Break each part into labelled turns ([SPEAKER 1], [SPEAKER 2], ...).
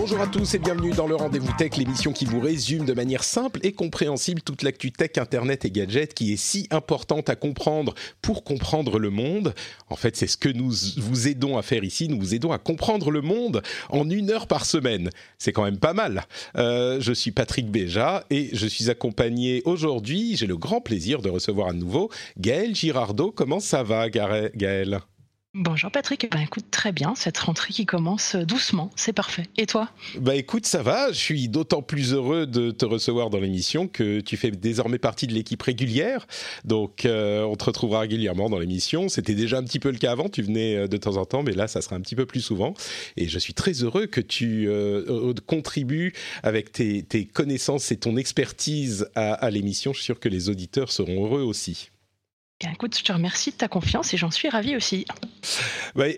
[SPEAKER 1] Bonjour à tous et bienvenue dans le Rendez-vous Tech, l'émission qui vous résume de manière simple et compréhensible toute l'actu tech, internet et gadgets qui est si importante à comprendre pour comprendre le monde. En fait, c'est ce que nous vous aidons à faire ici. Nous vous aidons à comprendre le monde en une heure par semaine. C'est quand même pas mal. Euh, je suis Patrick Béja et je suis accompagné aujourd'hui, j'ai le grand plaisir de recevoir à nouveau Gaël Girardot. Comment ça va, Gaël?
[SPEAKER 2] Bonjour Patrick, ben écoute très bien, cette rentrée qui commence doucement, c'est parfait. Et toi?
[SPEAKER 1] Bah écoute, ça va, je suis d'autant plus heureux de te recevoir dans l'émission que tu fais désormais partie de l'équipe régulière, donc euh, on te retrouvera régulièrement dans l'émission. C'était déjà un petit peu le cas avant, tu venais euh, de temps en temps, mais là ça sera un petit peu plus souvent. Et je suis très heureux que tu euh, contribues avec tes, connaissances et ton expertise à, à l'émission. Je suis sûr que les auditeurs seront heureux aussi
[SPEAKER 2] écoute, je te remercie de ta confiance et j'en suis ravie aussi.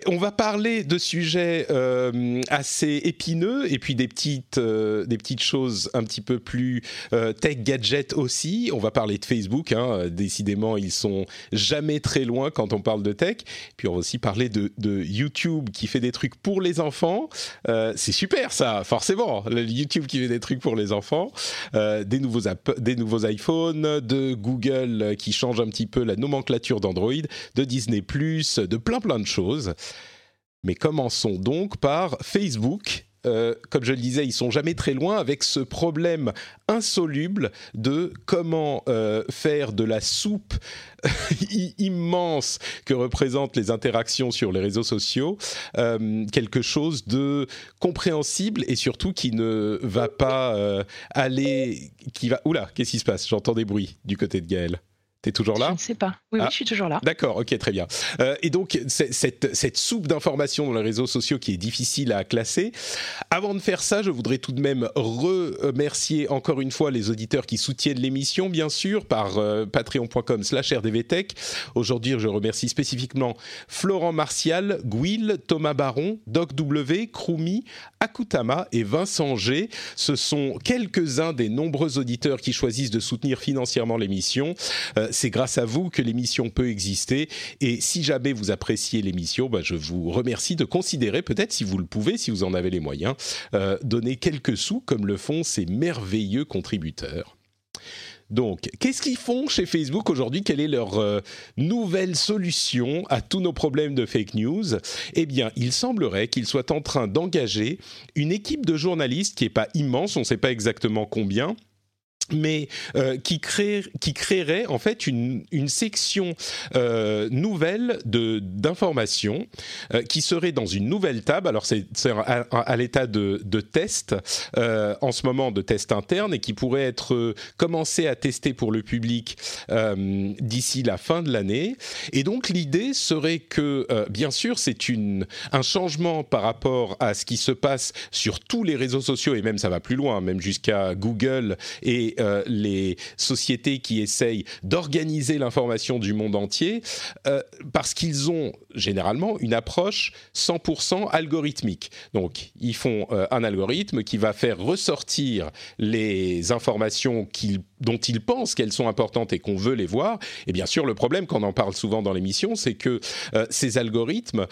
[SPEAKER 1] on va parler de sujets euh, assez épineux et puis des petites, euh, des petites choses un petit peu plus euh, tech gadget aussi. On va parler de Facebook. Hein. Décidément, ils sont jamais très loin quand on parle de tech. Puis on va aussi parler de, de YouTube qui fait des trucs pour les enfants. C'est super ça, forcément. YouTube qui fait des trucs pour les enfants. des nouveaux des nouveaux iPhones, de Google qui change un petit peu la nomenclature nomenclature d'Android, de Disney ⁇ de plein plein de choses. Mais commençons donc par Facebook. Euh, comme je le disais, ils sont jamais très loin avec ce problème insoluble de comment euh, faire de la soupe immense que représentent les interactions sur les réseaux sociaux euh, quelque chose de compréhensible et surtout qui ne va pas aller, qui va. Oula, qu'est-ce qui se passe? J'entends des bruits du côté de Gaël. T'es toujours là
[SPEAKER 2] Je ne sais pas. Oui, oui, ah. je suis toujours là.
[SPEAKER 1] D'accord, ok, très bien. Euh, et donc, cette, cette soupe d'informations dans les réseaux sociaux qui est difficile à classer. Avant de faire ça, je voudrais tout de même remercier encore une fois les auditeurs qui soutiennent l'émission, bien sûr, par euh, patreon.com slash rdvtech. Aujourd'hui, je remercie spécifiquement Florent Martial, Gouil, Thomas Baron, Doc W, Krumi, Akutama et Vincent G. Ce sont quelques-uns des nombreux auditeurs qui choisissent de soutenir financièrement l'émission. Euh, c'est grâce à vous que l'émission peut exister. Et si jamais vous appréciez l'émission, bah, je vous remercie de considérer, peut-être si vous le pouvez, si vous en avez les moyens, euh, donner quelques sous comme le font ces merveilleux contributeurs. Donc, qu'est-ce qu'ils font chez Facebook aujourd'hui? Quelle est leur euh, nouvelle solution à tous nos problèmes de fake news? Eh bien, il semblerait qu'ils soient en train d'engager une équipe de journalistes qui n'est pas immense, on ne sait pas exactement combien, mais euh, qui, crée, qui créerait en fait une, une section euh, nouvelle d'informations euh, qui serait dans une nouvelle table. Alors c'est à, à l'état de, de test euh, en ce moment de test interne et qui pourrait être euh, commencé à tester pour le public euh, d'ici la fin de l'année. Et donc l'idée serait que bien sûr c'est un changement par rapport à ce qui se passe sur tous les réseaux sociaux et même ça va plus loin, même jusqu'à Google et euh, les sociétés qui essayent d'organiser l'information du monde entier, euh, parce qu'ils ont généralement une approche 100% algorithmique. Donc, ils font euh, un algorithme qui va faire ressortir les informations dont ils pensent qu'elles sont importantes et qu'on veut les voir. Et bien sûr, le problème, qu'on en parle souvent dans l'émission, c'est que ces algorithmes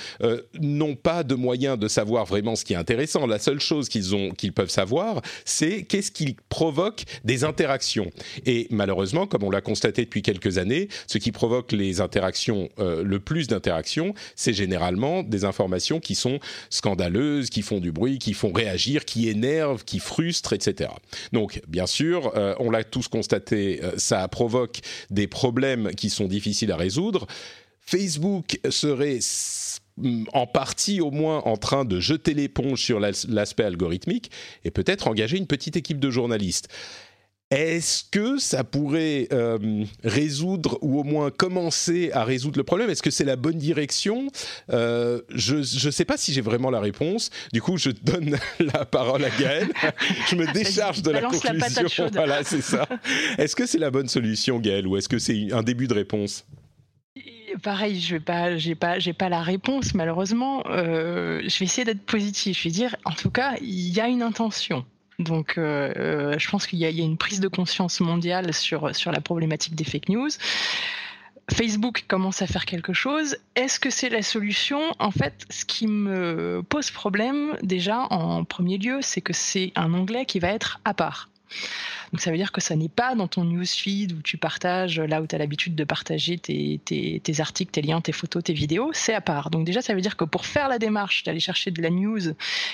[SPEAKER 1] n'ont pas de moyens de savoir vraiment ce qui est intéressant. La seule chose qu'ils ont, qu'ils peuvent savoir, c'est qu'est-ce qui provoque des interactions. Et malheureusement, comme on l'a constaté depuis quelques années, ce qui provoque les interactions, euh, le plus d'interactions, c'est généralement des informations qui sont scandaleuses, qui font du bruit, qui font réagir, qui énervent, qui frustrent, etc. Donc, bien sûr, euh, on l'a tous constaté, euh, ça provoque des problèmes qui sont difficiles à résoudre. Facebook serait en partie au moins en train de jeter l'éponge sur l'aspect algorithmique et peut-être engager une petite équipe de journalistes. Est-ce que ça pourrait euh, résoudre ou au moins commencer à résoudre le problème? Est-ce que c'est la bonne direction? Euh, Je ne sais pas si j'ai vraiment la réponse. Du coup, je donne la parole à Gaël. je me décharge de la conclusion. voilà, c'est ça. Est-ce que c'est la bonne solution, Gaël, ou est-ce que c'est un début de réponse?
[SPEAKER 2] Pareil, je vais pas, j'ai pas, j'ai pas la réponse malheureusement. Euh, je vais essayer d'être positif. Je vais dire, en tout cas, il y a une intention. Donc, euh, euh, je pense qu'il y, a une prise de conscience mondiale sur, sur la problématique des fake news. Facebook commence à faire quelque chose. Est-ce que c'est la solution? En fait, ce qui me pose problème, déjà, en premier lieu, c'est que c'est un onglet qui va être à part. Donc ça veut dire que ça n'est pas dans ton newsfeed où tu partages, là où tu as l'habitude de partager tes, articles, tes liens, tes photos, tes vidéos, c'est à part. Donc déjà, ça veut dire que pour faire la démarche d'aller chercher de la news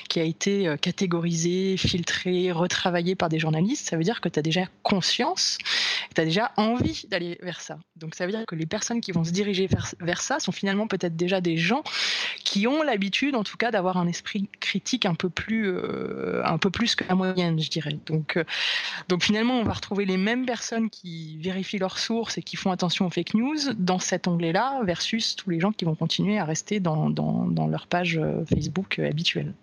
[SPEAKER 2] qui a été euh, catégorisée, filtrée, retravaillée par des journalistes, ça veut dire que tu as déjà conscience, tu as déjà envie d'aller vers ça. Donc ça veut dire que les personnes qui vont se diriger vers, ça sont finalement peut-être déjà des gens qui ont l'habitude, en tout cas, d'avoir un esprit critique un peu plus, euh, un peu plus que la moyenne, je dirais. Donc, euh, donc finalement, on va retrouver les mêmes personnes qui vérifient leurs sources et qui font attention aux fake news dans cet onglet-là versus tous les gens qui vont continuer à rester dans, leur page euh, Facebook euh, habituelle.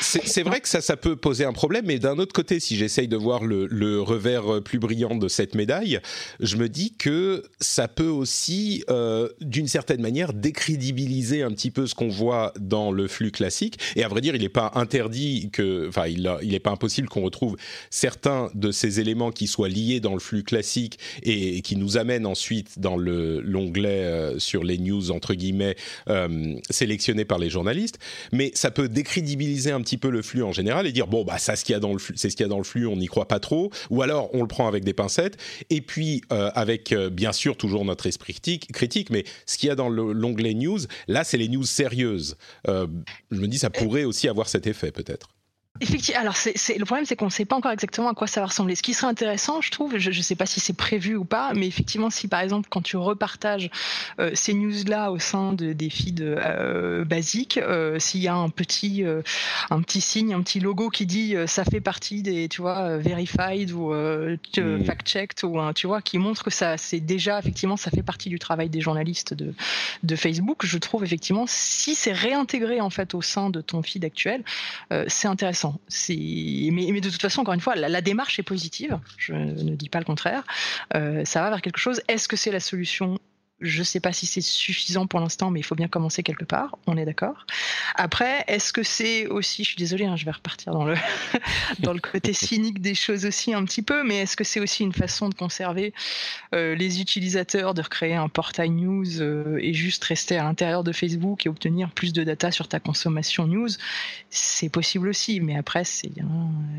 [SPEAKER 1] C'est vrai que ça, peut poser un problème, mais d'un autre côté, si j'essaye de voir le, revers plus brillant de cette médaille, je me dis que ça peut aussi, d'une certaine manière, décrédibiliser un petit peu ce qu'on voit dans le flux classique. Et à vrai dire, il n'est pas interdit que, enfin, il n'est pas impossible qu'on retrouve certains de ces éléments qui soient liés dans le flux classique et, qui nous amènent ensuite dans l'onglet euh, sur les news entre guillemets euh, sélectionnés par les journalistes, mais ça peut décrédibiliser un petit peu le flux en général et dire bon bah ça ce qu'il y a dans le flux, c'est ce qu'il y a dans le flux, on n'y croit pas trop, ou alors on le prend avec des pincettes et puis euh, avec bien sûr toujours notre esprit critique, mais ce qu'il y a dans l'onglet news, là c'est les news sérieuses. je me dis ça pourrait aussi avoir cet effet peut-être.
[SPEAKER 2] Effectivement, alors c'est, le problème, c'est qu'on ne sait pas encore exactement à quoi ça va ressembler. Ce qui serait intéressant, je trouve, je ne sais pas si c'est prévu ou pas, mais effectivement, si par exemple, quand tu repartages euh, ces news-là au sein de, des feeds euh, basiques, euh, s'il y a un petit, un petit signe, un petit logo qui dit ça fait partie des, tu vois, verified ou fact-checked, ou tu vois, qui montre que ça, c'est déjà, effectivement, ça fait partie du travail des journalistes de, de Facebook, je trouve effectivement, si c'est réintégré en fait au sein de ton feed actuel, c'est intéressant mais, de toute façon, encore une fois, la, démarche est positive. Je ne dis pas le contraire. Euh, ça va vers quelque chose. Est-ce que c'est la solution je ne sais pas si c'est suffisant pour l'instant, mais il faut bien commencer quelque part. On est d'accord. Après, est-ce que c'est aussi, je suis désolée, hein, je vais repartir dans le dans le côté cynique des choses aussi un petit peu, mais est-ce que c'est aussi une façon de conserver euh, les utilisateurs, de recréer un portail news euh, et juste rester à l'intérieur de Facebook et obtenir plus de data sur ta consommation news? C'est possible aussi, mais après, c'est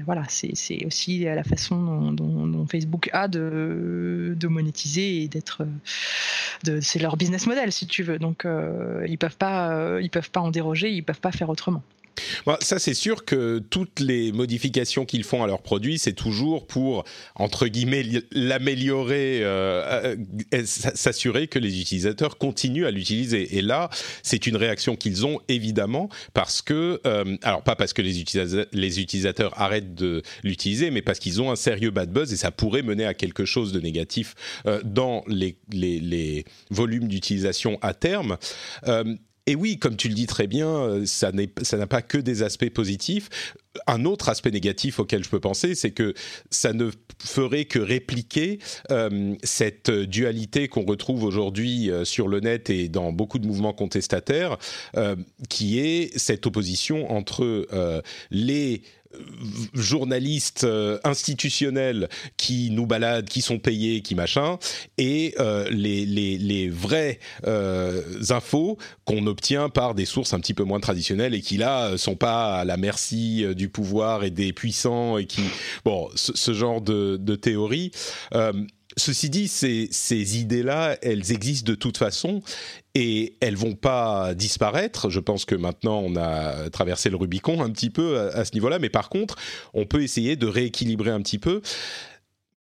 [SPEAKER 2] voilà, c'est aussi la façon dont, Facebook a de, de monétiser et d'être de c'est leur business model si tu veux. Donc euh, ils peuvent pas, euh, peuvent pas en déroger, ils peuvent pas faire autrement
[SPEAKER 1] ça, c'est sûr que toutes les modifications qu'ils font à leurs produits, c'est toujours pour, entre guillemets, l'améliorer, euh, euh, s'assurer que les utilisateurs continuent à l'utiliser. Et là, c'est une réaction qu'ils ont, évidemment, parce que, euh, alors pas parce que les utilisateurs, arrêtent de l'utiliser, mais parce qu'ils ont un sérieux bad buzz et ça pourrait mener à quelque chose de négatif dans les volumes d'utilisation à terme. Et oui, comme tu le dis très bien, euh, ça n'a pas que des aspects positifs. Un autre aspect négatif auquel je peux penser, c'est que ça ne ferait que répliquer euh, cette dualité qu'on retrouve aujourd'hui euh, sur le net et dans beaucoup de mouvements contestataires, qui est cette opposition entre les journalistes euh, institutionnels qui nous baladent, qui sont payés, qui machin, et euh, les, les, vraies euh, infos qu'on obtient par des sources un petit peu moins traditionnelles et qui là sont pas à la merci du pouvoir et des puissants et qui bon ce, ce genre de, de théorie Ceci dit, ces, ces idées-là, elles existent de toute façon et elles vont pas disparaître. Je pense que maintenant on a traversé le Rubicon un petit peu à, ce niveau-là, mais par contre, on peut essayer de rééquilibrer un petit peu.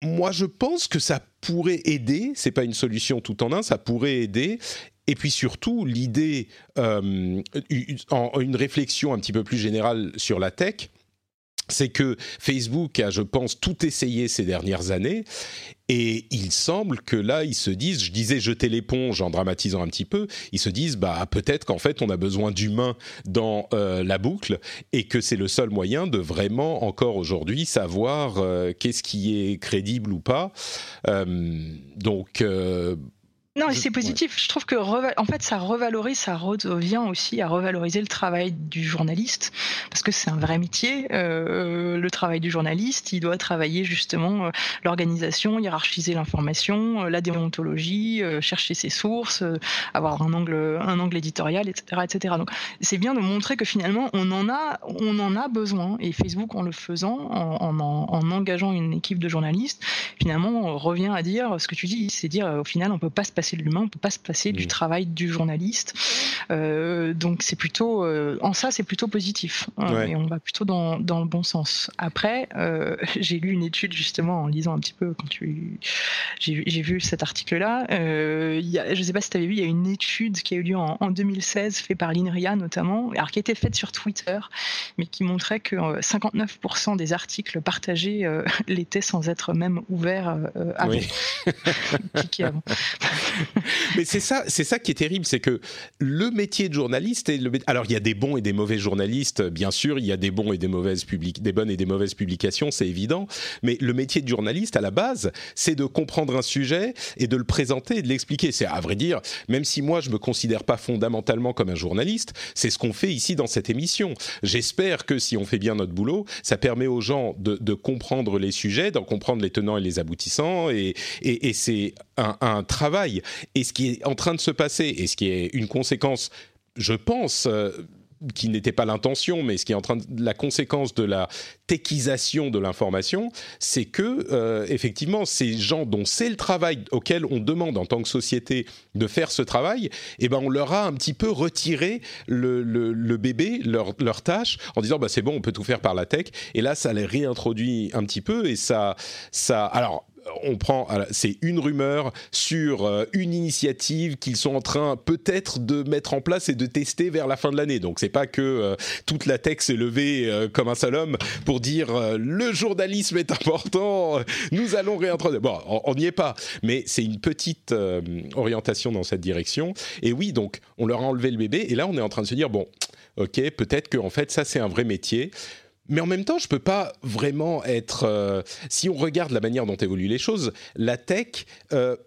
[SPEAKER 1] Moi, je pense que ça pourrait aider. C'est pas une solution tout en un, ça pourrait aider. Et puis surtout, l'idée, euh, une réflexion un petit peu plus générale sur la tech c'est que Facebook a, je pense, tout essayé ces dernières années. Et il semble que là, ils se disent, je disais jeter l'éponge en dramatisant un petit peu, ils se disent, bah peut-être qu'en fait, on a besoin d'humains dans euh, la boucle et que c'est le seul moyen de vraiment, encore aujourd'hui, savoir euh, qu'est-ce qui est crédible ou pas. Euh, donc
[SPEAKER 2] non, c'est positif. Je trouve que en fait, ça revalorise, ça revient aussi à revaloriser le travail du journaliste, parce que c'est un vrai métier. Euh, le travail du journaliste, il doit travailler justement euh, l'organisation, hiérarchiser l'information, euh, la déontologie, chercher ses sources, avoir un angle, un angle éditorial, etc., etc. Donc, c'est bien de montrer que finalement, on en a, on en a besoin. Et Facebook, en le faisant, en, en, engageant une équipe de journalistes, finalement, on revient à dire ce que tu dis, c'est dire au final, on peut pas se passer de l'humain, on peut pas se passer du mmh. travail du journaliste. Euh, donc c'est plutôt, euh, en ça c'est plutôt positif hein, et on va plutôt dans, dans le bon sens. Après, euh, j'ai lu une étude justement en lisant un petit peu quand tu, j'ai vu cet article-là. Euh, je sais pas si tu avais vu, il y a une étude qui a eu lieu en, en 2016 faite par l'INRIA notamment, alors qui a été faite sur Twitter, mais qui montrait que 59% des articles partagés l'étaient sans être même ouverts avant. Oui.
[SPEAKER 1] avant. Mais c'est ça, c'est ça qui est terrible, c'est que le métier de journaliste, alors il y a des bons et des mauvais journalistes, bien sûr, il y a des bons et des mauvaises public... des bonnes et des mauvaises publications, c'est évident. Mais le métier de journaliste, à la base, c'est de comprendre un sujet et de le présenter et de l'expliquer. C'est à vrai dire, même si moi je me considère pas fondamentalement comme un journaliste, c'est ce qu'on fait ici dans cette émission. J'espère que si on fait bien notre boulot, ça permet aux gens de, comprendre les sujets, d'en comprendre les tenants et les aboutissants, et c'est un, travail et ce qui est en train de se passer, et ce qui est une conséquence, je pense, euh, qui n'était pas l'intention, mais ce qui est en train de, la conséquence de la techisation de l'information, c'est que euh, effectivement ces gens dont c'est le travail auquel on demande en tant que société de faire ce travail, eh ben on leur a un petit peu retiré le, le, bébé, leur, leur tâche, en disant bah c'est bon, on peut tout faire par la tech. Et là, ça les réintroduit un petit peu et ça, ça. Alors on prend, c'est une rumeur sur euh, une initiative qu'ils sont en train peut-être de mettre en place et de tester vers la fin de l'année. Donc c'est pas que euh, toute la tech s'est levée euh, comme un seul homme pour dire le journalisme est important, nous allons réintroduire. Bon, on n'y est pas, mais c'est une petite orientation dans cette direction. Et oui, donc on leur a enlevé le bébé et là on est en train de se dire bon, ok, peut-être que en fait ça c'est un vrai métier mais en même temps, je peux pas vraiment être. Euh, si on regarde la manière dont évoluent les choses, la tech euh,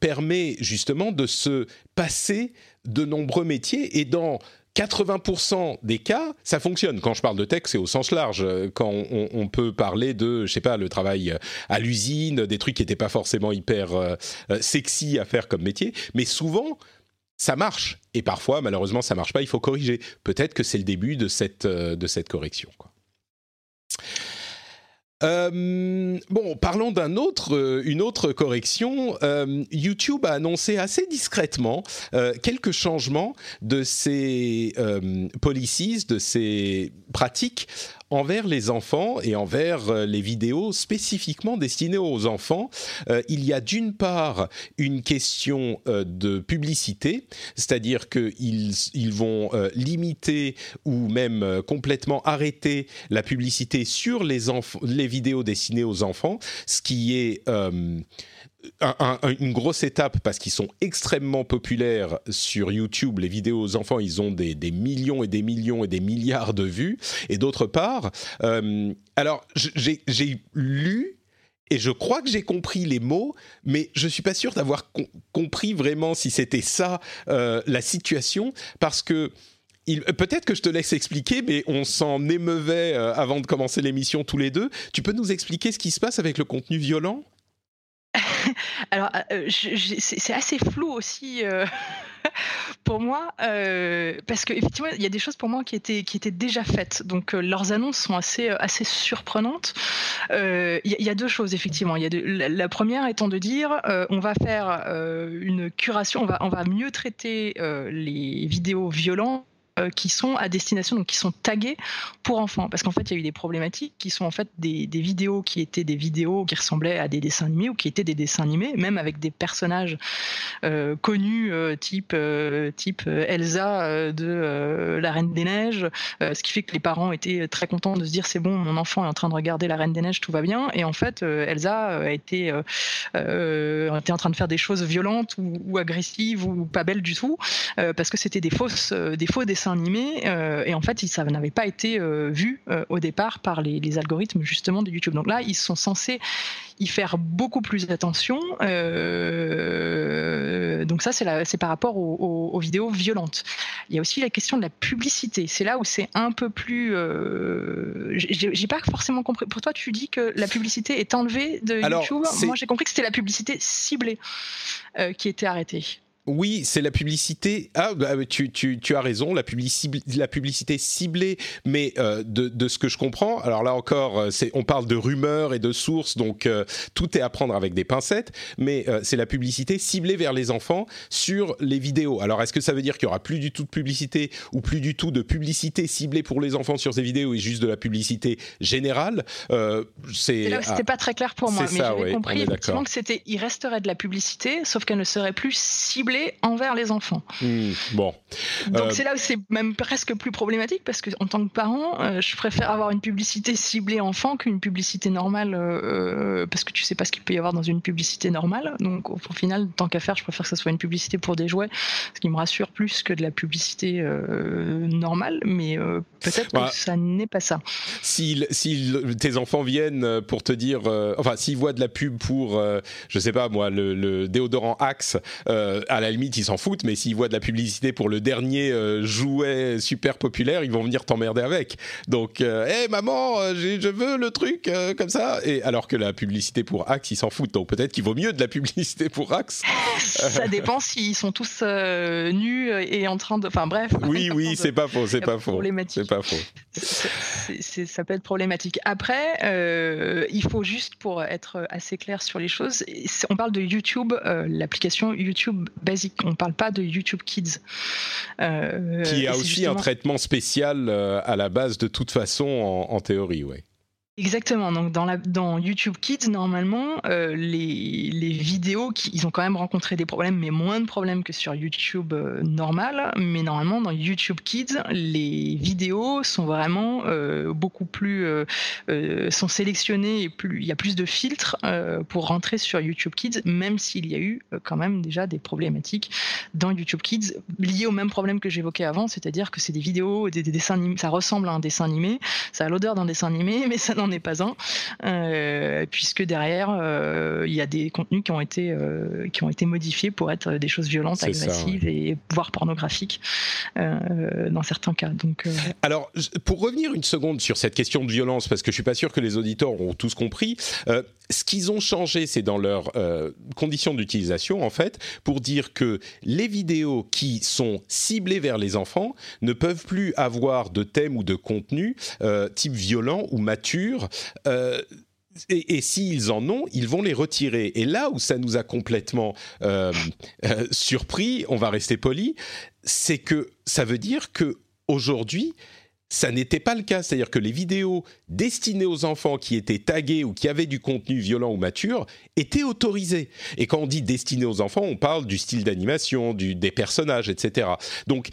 [SPEAKER 1] permet justement de se passer de nombreux métiers et dans 80% des cas, ça fonctionne. Quand je parle de tech, c'est au sens large. Quand on, peut parler de, je sais pas, le travail à l'usine, des trucs qui n'étaient pas forcément hyper euh, sexy à faire comme métier, mais souvent, ça marche. Et parfois, malheureusement, ça marche pas, il faut corriger. Peut-être que c'est le début de cette, euh, de cette correction. Euh, bon, parlons d'un autre, euh, une autre correction. YouTube a annoncé assez discrètement quelques changements de ses policies, de ses pratiques envers les enfants et envers euh, les vidéos spécifiquement destinées aux enfants. Euh, il y a d'une part une question euh, de publicité, c'est-à-dire qu'ils ils vont limiter ou même complètement arrêter la publicité sur les, les vidéos destinées aux enfants, ce qui est une grosse étape parce qu'ils sont extrêmement populaires sur YouTube. Les vidéos aux enfants, ils ont des, millions et des millions et des milliards de vues. Et d'autre part, euh, alors j'ai lu et je crois que j'ai compris les mots, mais je suis pas sûr d'avoir compris vraiment si c'était ça euh, la situation, parce que peut-être que je te laisse expliquer, mais on s'en émeuvait euh, avant de commencer l'émission tous les deux. Tu peux nous expliquer ce qui se passe avec le contenu violent?
[SPEAKER 2] Alors, euh, c'est assez flou aussi euh, pour moi, euh, parce qu'effectivement, il y a des choses pour moi qui étaient, déjà faites. Donc, leurs annonces sont assez, surprenantes. Il y, a deux choses, effectivement. La, première étant de dire on va faire une curation, on va, on va mieux traiter les vidéos violentes qui sont à destination, donc qui sont taguées pour enfants. Parce qu'en fait, il y a eu des problématiques qui sont en fait des, des, vidéos qui étaient des vidéos qui ressemblaient à des dessins animés ou qui étaient des dessins animés, même avec des personnages connus, type, type Elsa de La Reine des Neiges, ce qui fait que les parents étaient très contents de se dire c'est bon, mon enfant est en train de regarder La Reine des Neiges, tout va bien. Et en fait, Elsa a été, était en train de faire des choses violentes ou, ou agressives ou pas belles du tout, parce que c'était des fausses, des faux dessins animés. et en fait, ça n'avait pas été vu au départ par les, les, algorithmes justement de YouTube. Donc là, ils sont censés y faire beaucoup plus attention. donc ça, c'est par rapport aux, aux, vidéos violentes. Il y a aussi la question de la publicité. C'est là où c'est un peu plus. j'ai pas forcément compris. Pour toi, tu dis que la publicité est enlevée de YouTube? Moi, j'ai compris que c'était la publicité ciblée qui était arrêtée.
[SPEAKER 1] Oui, c'est la publicité. Ah, bah, tu, tu, tu, as raison, la, la publicité ciblée, mais euh, de, de, ce que je comprends. Alors là encore, euh, on parle de rumeurs et de sources, donc euh, tout est à prendre avec des pincettes. Mais c'est la publicité ciblée vers les enfants sur les vidéos. Alors est-ce que ça veut dire qu'il y aura plus du tout de publicité ou plus du tout de publicité ciblée pour les enfants sur ces vidéos et juste de la publicité générale
[SPEAKER 2] C'est là où c'était pas très clair pour moi, mais j'avais compris effectivement que c'était, il resterait de la publicité, sauf qu'elle ne serait plus ciblée envers les enfants.
[SPEAKER 1] Hmm, bon.
[SPEAKER 2] Donc euh, c'est là où c'est même presque plus problématique parce que en tant que parent, euh, je préfère avoir une publicité ciblée enfant qu'une publicité normale euh, parce que tu sais pas ce qu'il peut y avoir dans une publicité normale. Donc au, final, tant qu'à faire, je préfère que ce soit une publicité pour des jouets, ce qui me rassure plus que de la publicité normale. Mais peut-être que ça n'est pas ça.
[SPEAKER 1] Si, si tes enfants viennent pour te dire, enfin s'ils voient de la pub pour, je sais pas moi, le, le déodorant Axe à la limite, ils s'en foutent, mais s'ils voient de la publicité pour le dernier euh, jouet super populaire, ils vont venir t'emmerder avec. Donc, hé euh, maman, euh, je veux le truc comme ça. Et alors que la publicité pour Axe, ils s'en foutent. Donc peut-être qu'il vaut mieux de la publicité pour Axe.
[SPEAKER 2] Ça dépend s'ils sont tous nus et en train de. Enfin bref.
[SPEAKER 1] Oui, oui, c'est pas faux, c'est pas faux. C'est pas faux.
[SPEAKER 2] ça peut être problématique. Après, il faut juste pour être assez clair sur les choses, on parle de YouTube, l'application YouTube basique. On ne parle pas de YouTube Kids.
[SPEAKER 1] Euh, qui a aussi un traitement spécial euh, à la base de toute façon en, en théorie, oui.
[SPEAKER 2] Exactement. Donc dans, YouTube Kids, normalement, euh, les, vidéos, qui, ils ont quand même rencontré des problèmes, mais moins de problèmes que sur YouTube euh, normal. Mais normalement, dans YouTube Kids, les vidéos sont vraiment euh, beaucoup plus sont sélectionnées et plus il y a plus de filtres pour rentrer sur YouTube Kids, même s'il y a eu quand même déjà des problématiques dans YouTube Kids liées au même problème que j'évoquais avant, c'est-à-dire que c'est des vidéos, des, des dessins animés, ça ressemble à un dessin animé, ça a l'odeur d'un dessin animé, mais ça n'en est pas un, euh, puisque derrière euh, il y a des contenus qui ont été euh, qui ont été modifiés pour être des choses violentes, agressives et voire pornographiques dans certains cas. Donc
[SPEAKER 1] alors pour revenir une seconde sur cette question de violence, parce que je suis pas sûr que les auditeurs ont tous compris. ce qu'ils ont changé, c'est dans leurs conditions d'utilisation en fait, pour dire que les vidéos qui sont ciblées vers les enfants ne peuvent plus avoir de thème ou de contenu type violent ou mature euh, et, s'ils en ont, ils vont les retirer. Et là où ça nous a complètement euh, euh, surpris, on va rester poli, c'est que ça veut dire que aujourd'hui, ça n'était pas le cas. C'est-à-dire que les vidéos destinées aux enfants qui étaient taguées ou qui avaient du contenu violent ou mature étaient autorisées. Et quand on dit destinées aux enfants, on parle du style d'animation, des personnages, etc. Donc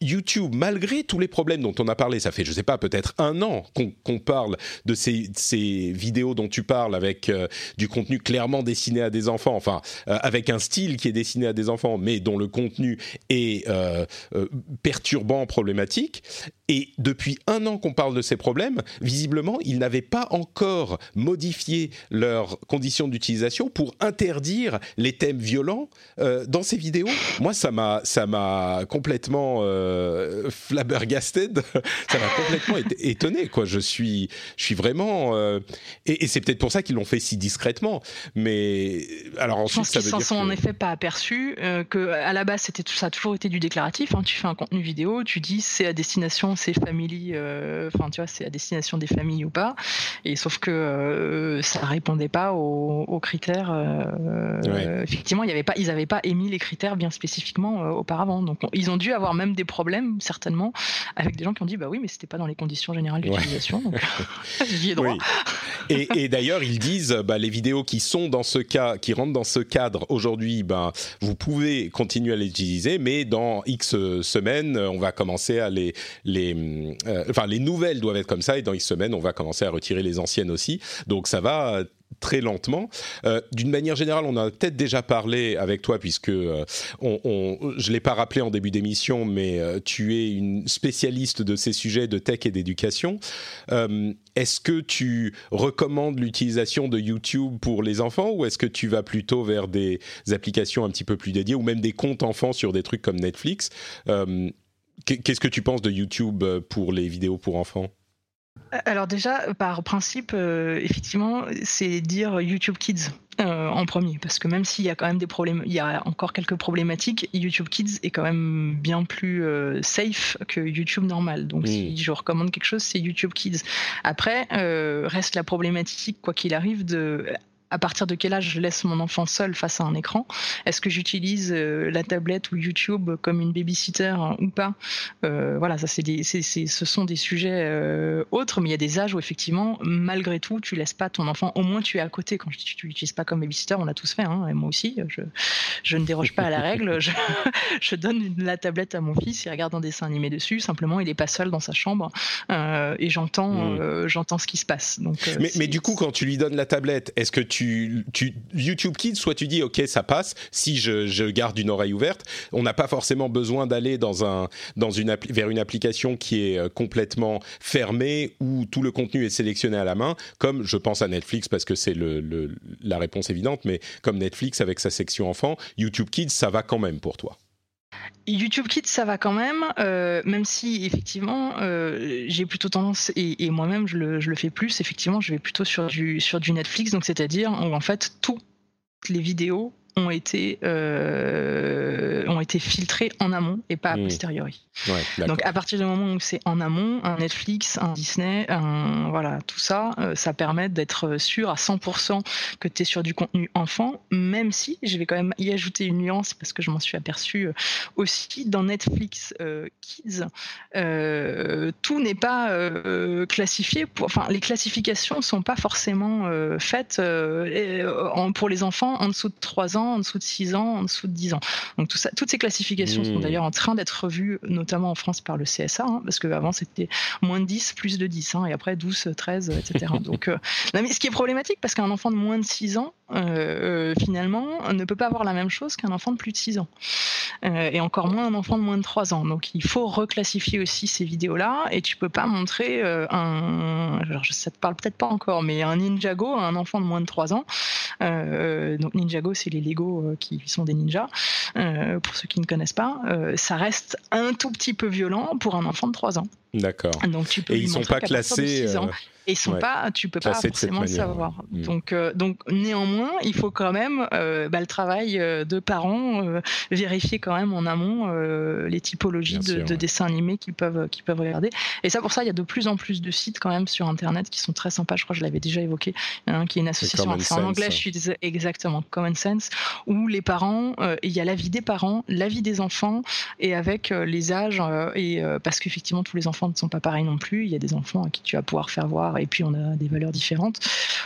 [SPEAKER 1] YouTube, malgré tous les problèmes dont on a parlé, ça fait, je sais pas, peut-être un an qu'on parle de ces, vidéos dont tu parles avec euh, du contenu clairement destiné à des enfants, enfin, euh, avec un style qui est destiné à des enfants, mais dont le contenu est euh, perturbant, problématique. Et depuis un an qu'on parle de ces problèmes, visiblement, ils n'avaient pas encore modifié leurs conditions d'utilisation pour interdire les thèmes violents dans ces vidéos. Moi, ça m'a complètement euh, flabbergasted. ça m'a complètement étonné. Quoi. Je suis, je suis vraiment. Euh, et, c'est peut-être pour ça qu'ils l'ont fait si discrètement. Mais alors ensuite,
[SPEAKER 2] je pense qu'ils s'en sont en effet pas aperçus. Euh, que à la base, c'était tout ça a toujours été du déclaratif. Hein. Tu fais un contenu vidéo, tu dis c'est à destination, c'est family. Enfin, tu vois, c'est à destination des familles ou pas. Et sauf que ça répondait pas aux, critères. Effectivement, il y avait pas, ils n'avaient pas émis les critères bien spécifiquement auparavant. Donc, ils ont dû avoir même des problèmes certainement avec des gens qui ont dit bah oui mais c'était pas dans les conditions générales d'utilisation donc j'y ai droit.
[SPEAKER 1] Et, et d'ailleurs ils disent bah, les vidéos qui sont dans ce cas qui rentrent dans ce cadre aujourd'hui ben vous pouvez continuer à les utiliser mais dans X semaines on va commencer à les les euh, enfin les nouvelles doivent être comme ça et dans X semaines on va commencer à retirer les anciennes aussi. Donc ça va très lentement. Euh, d'une manière générale, on a peut-être déjà parlé avec toi, puisque euh, je ne l'ai pas rappelé en début d'émission, mais euh, tu es une spécialiste de ces sujets de tech et d'éducation. est-ce que tu recommandes l'utilisation de YouTube pour les enfants ou est-ce que tu vas plutôt vers des applications un petit peu plus dédiées ou même des comptes enfants sur des trucs comme Netflix? Qu'est-ce que tu penses de YouTube pour les vidéos pour enfants?
[SPEAKER 2] Alors déjà, par principe, euh, effectivement, c'est dire YouTube Kids euh, en premier, parce que même s'il y a quand même des problèmes, il y a encore quelques problématiques, YouTube Kids est quand même bien plus euh, safe que YouTube normal. Donc si je recommande quelque chose, c'est YouTube Kids. Après, reste la problématique, quoi qu'il arrive, de à partir de quel âge je laisse mon enfant seul face à un écran? Est-ce que j'utilise euh, la tablette ou YouTube comme une babysitter hein, ou pas? Euh, Voilà, ça c'est des, ce sont des sujets euh, autres, mais il y a des âges où effectivement, malgré tout, tu laisses pas ton enfant. Au moins, tu es à côté. Quand je dis tu l'utilises pas comme babysitter, on l'a tous fait, hein, et moi aussi. Je, je ne déroge pas à la règle. Je, je, donne la tablette à mon fils, il regarde un dessin animé dessus. Simplement, il est pas seul dans sa chambre et j'entends, mmh. j'entends ce qui se passe. Donc,
[SPEAKER 1] mais, mais du coup, quand tu lui donnes la tablette, est-ce que tu tu, YouTube Kids, soit tu dis ok ça passe si je, garde une oreille ouverte. On n'a pas forcément besoin d'aller dans un dans une vers une application qui est euh, complètement fermée où tout le contenu est sélectionné à la main, comme je pense à Netflix parce que c'est le, la réponse évidente, mais comme Netflix avec sa section enfant, YouTube Kids ça va quand même pour toi.
[SPEAKER 2] YouTube Kids, ça va quand même, euh, même si effectivement, euh, j'ai plutôt tendance, et, moi-même je le, je le, fais plus, effectivement, je vais plutôt sur du, sur du Netflix, donc c'est-à-dire où en fait toutes les vidéos ont été, euh, ont été filtrés en amont et pas a mmh. posteriori. Donc à partir du moment où c'est en amont, un Netflix, un Disney, un, voilà, tout ça, euh, ça permet d'être sûr à 100% que tu es sur du contenu enfant, même si je vais quand même y ajouter une nuance parce que je m'en suis aperçu euh, aussi dans Netflix Kids, tout n'est pas classifié. Pour, enfin, les classifications sont pas forcément faites pour les enfants en dessous de 3 ans en dessous de 6 ans, en dessous de 10 ans. Donc tout ça, toutes ces classifications sont mmh. d'ailleurs en train d'être revues, notamment en France par le CSA, hein, parce qu'avant c'était moins de 10, plus de 10, hein, et après 12, 13, etc. Donc, euh, mais ce qui est problématique, parce qu'un enfant de moins de 6 ans, euh, euh, finalement, ne peut pas avoir la même chose qu'un enfant de plus de 6 ans. et encore moins un enfant de moins de 3 ans. Donc il faut reclassifier aussi ces vidéos-là, et tu peux pas montrer un, alors ça te parle peut-être pas encore, mais un Ninjago à un enfant de moins de 3 ans. donc Ninjago, c'est les euh, qui sont des ninjas, euh, pour ceux qui ne connaissent pas, euh, ça reste un tout petit peu violent pour un enfant de 3 ans.
[SPEAKER 1] D'accord.
[SPEAKER 2] Donc tu peux Et ils sont pas classés et sont pas, tu peux pas forcément le savoir. Mm. Donc, euh, donc néanmoins, il faut quand même euh, bah, le travail euh, de parents, vérifier quand même en amont les typologies de, dessins animés qu'ils peuvent, qu'ils peuvent regarder. Et ça, pour ça, il y a de plus en plus de sites quand même sur Internet qui sont très sympas. Je crois que je l'avais déjà évoqué. qui est une association, en anglais, je suis exactement Common Sense, où les parents, il y a l'avis des parents, l'avis des enfants, et avec les âges, et parce qu'effectivement tous les enfants ne sont pas pareils non plus. Il y a des enfants à qui tu vas pouvoir faire voir et puis on a des valeurs différentes,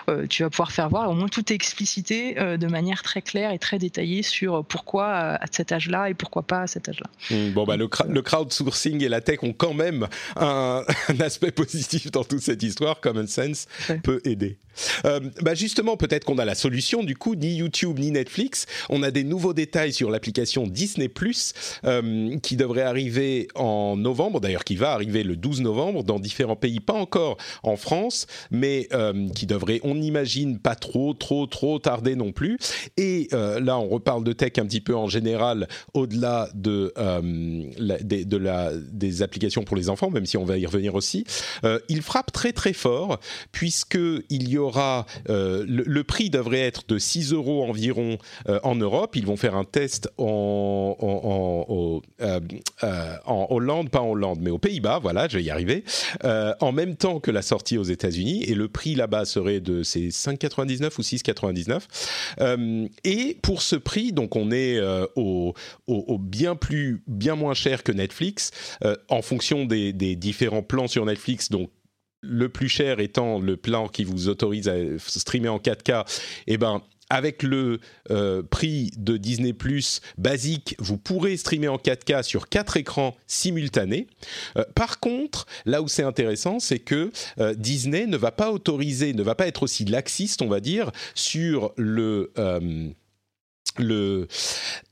[SPEAKER 2] euh, tu vas pouvoir faire voir, au moins tout est explicité euh, de manière très claire et très détaillée sur pourquoi à cet âge-là et pourquoi pas à cet âge-là.
[SPEAKER 1] Hmm, bon, bah, le, le, crowdsourcing et la tech ont quand même un, aspect positif dans toute cette histoire. Common sense peut aider. Euh, bah justement, peut-être qu'on a la solution du coup, ni YouTube ni Netflix. On a des nouveaux détails sur l'application Disney Plus qui devrait arriver en novembre, d'ailleurs qui va arriver le 12 novembre dans différents pays, pas encore en France mais euh, qui devrait, on imagine, pas trop, trop, trop tarder non plus. Et euh, là, on reparle de tech un petit peu en général, au-delà de, euh, des applications pour les enfants, même si on va y revenir aussi. il frappe très très fort, puisqu'il y aura, le, prix devrait être de 6 euros environ en Europe. Ils vont faire un test en, en Hollande, pas en Hollande, mais aux Pays-Bas, voilà, je vais y arriver, en même temps que la sortie aux États-Unis et le prix là-bas serait de c'est 5,99 ou 6,99. Euh, et pour ce prix, donc on est euh, au, bien plus, bien moins cher que Netflix euh, en fonction des, des différents plans sur Netflix. Donc le plus cher étant le plan qui vous autorise à streamer en 4K, eh ben avec le euh, prix de Disney Plus basique, vous pourrez streamer en 4K sur quatre écrans simultanés. Euh, par contre, là où c'est intéressant, c'est que euh, Disney ne va pas autoriser, ne va pas être aussi laxiste, on va dire, sur le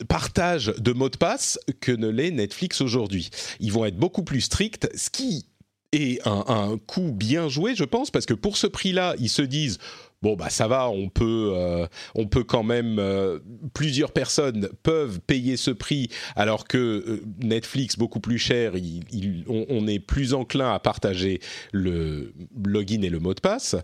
[SPEAKER 1] partage de mots de passe que ne l'est Netflix aujourd'hui. Ils vont être beaucoup plus stricts, ce qui est un, un coup bien joué, je pense, parce que pour ce prix-là, ils se disent bon bah ça va, on peut, euh, on peut quand même, euh, plusieurs personnes peuvent payer ce prix, alors que euh, Netflix beaucoup plus cher, on, est plus enclin à partager le login et le mot de passe.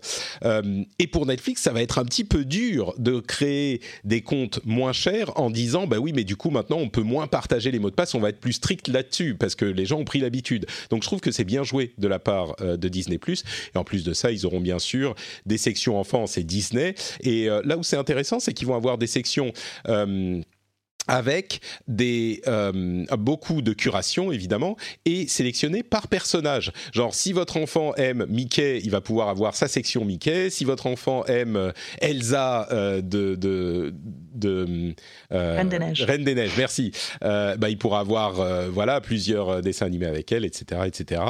[SPEAKER 1] et pour Netflix, ça va être un petit peu dur de créer des comptes moins chers en disant bah oui, mais du coup maintenant on peut moins partager les mots de passe, on va être plus strict là-dessus parce que les gens ont pris l'habitude. Donc je trouve que c'est bien joué de la part de Disney+. Et en plus de ça, ils auront bien sûr des sections enfants c'est Disney. Et euh, là où c'est intéressant, c'est qu'ils vont avoir des sections euh, avec des euh, beaucoup de curation évidemment et sélectionnées par personnage. Genre si votre enfant aime Mickey, il va pouvoir avoir sa section Mickey. Si votre enfant aime Elsa de de, de
[SPEAKER 2] Reine des Neiges,
[SPEAKER 1] Reine des Neiges, merci. bah il pourra avoir voilà plusieurs dessins animés avec elle, etc., etc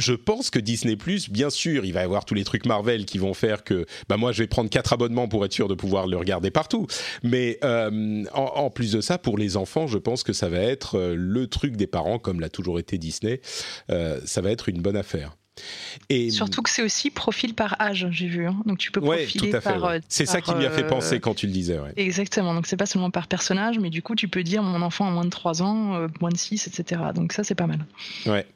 [SPEAKER 1] je pense que Disney Plus, bien sûr, il va y avoir tous les trucs Marvel qui vont faire que, bah moi, je vais prendre quatre abonnements pour être sûr de pouvoir le regarder partout. Mais euh, en, plus de ça, pour les enfants, je pense que ça va être euh, le truc des parents, comme l'a toujours été Disney. Euh, ça va être une bonne affaire.
[SPEAKER 2] Et Surtout que c'est aussi profil par âge, j'ai vu. Hein. Donc tu peux profiler par.
[SPEAKER 1] Euh, c'est ça qui m'y a fait penser quand tu le disais.
[SPEAKER 2] Exactement. Donc c'est pas seulement par personnage, mais du coup tu peux dire mon enfant a moins de 3 ans, euh, moins de 6, etc. Donc ça c'est pas mal.
[SPEAKER 1] Ouais.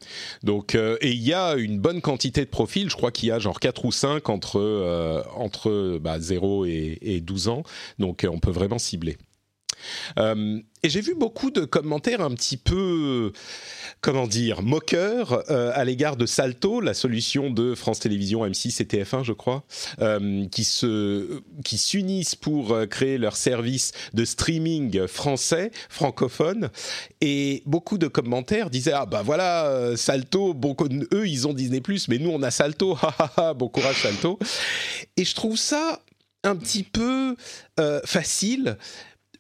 [SPEAKER 1] Donc euh, et il y a une bonne quantité de profils. Je crois qu'il y a genre 4 ou 5 entre entre bah, 0 et, et 12 ans. Donc on peut vraiment cibler. Euh, et j'ai vu beaucoup de commentaires un petit peu, comment dire, moqueurs euh, à l'égard de Salto, la solution de France Télévisions, M6 et TF1, je crois, euh, qui se, qui s'unissent pour créer leur service de streaming français, francophone. Et beaucoup de commentaires disaient ah bah voilà Salto, bon eux ils ont Disney mais nous on a Salto, bon courage Salto. Et je trouve ça un petit peu facile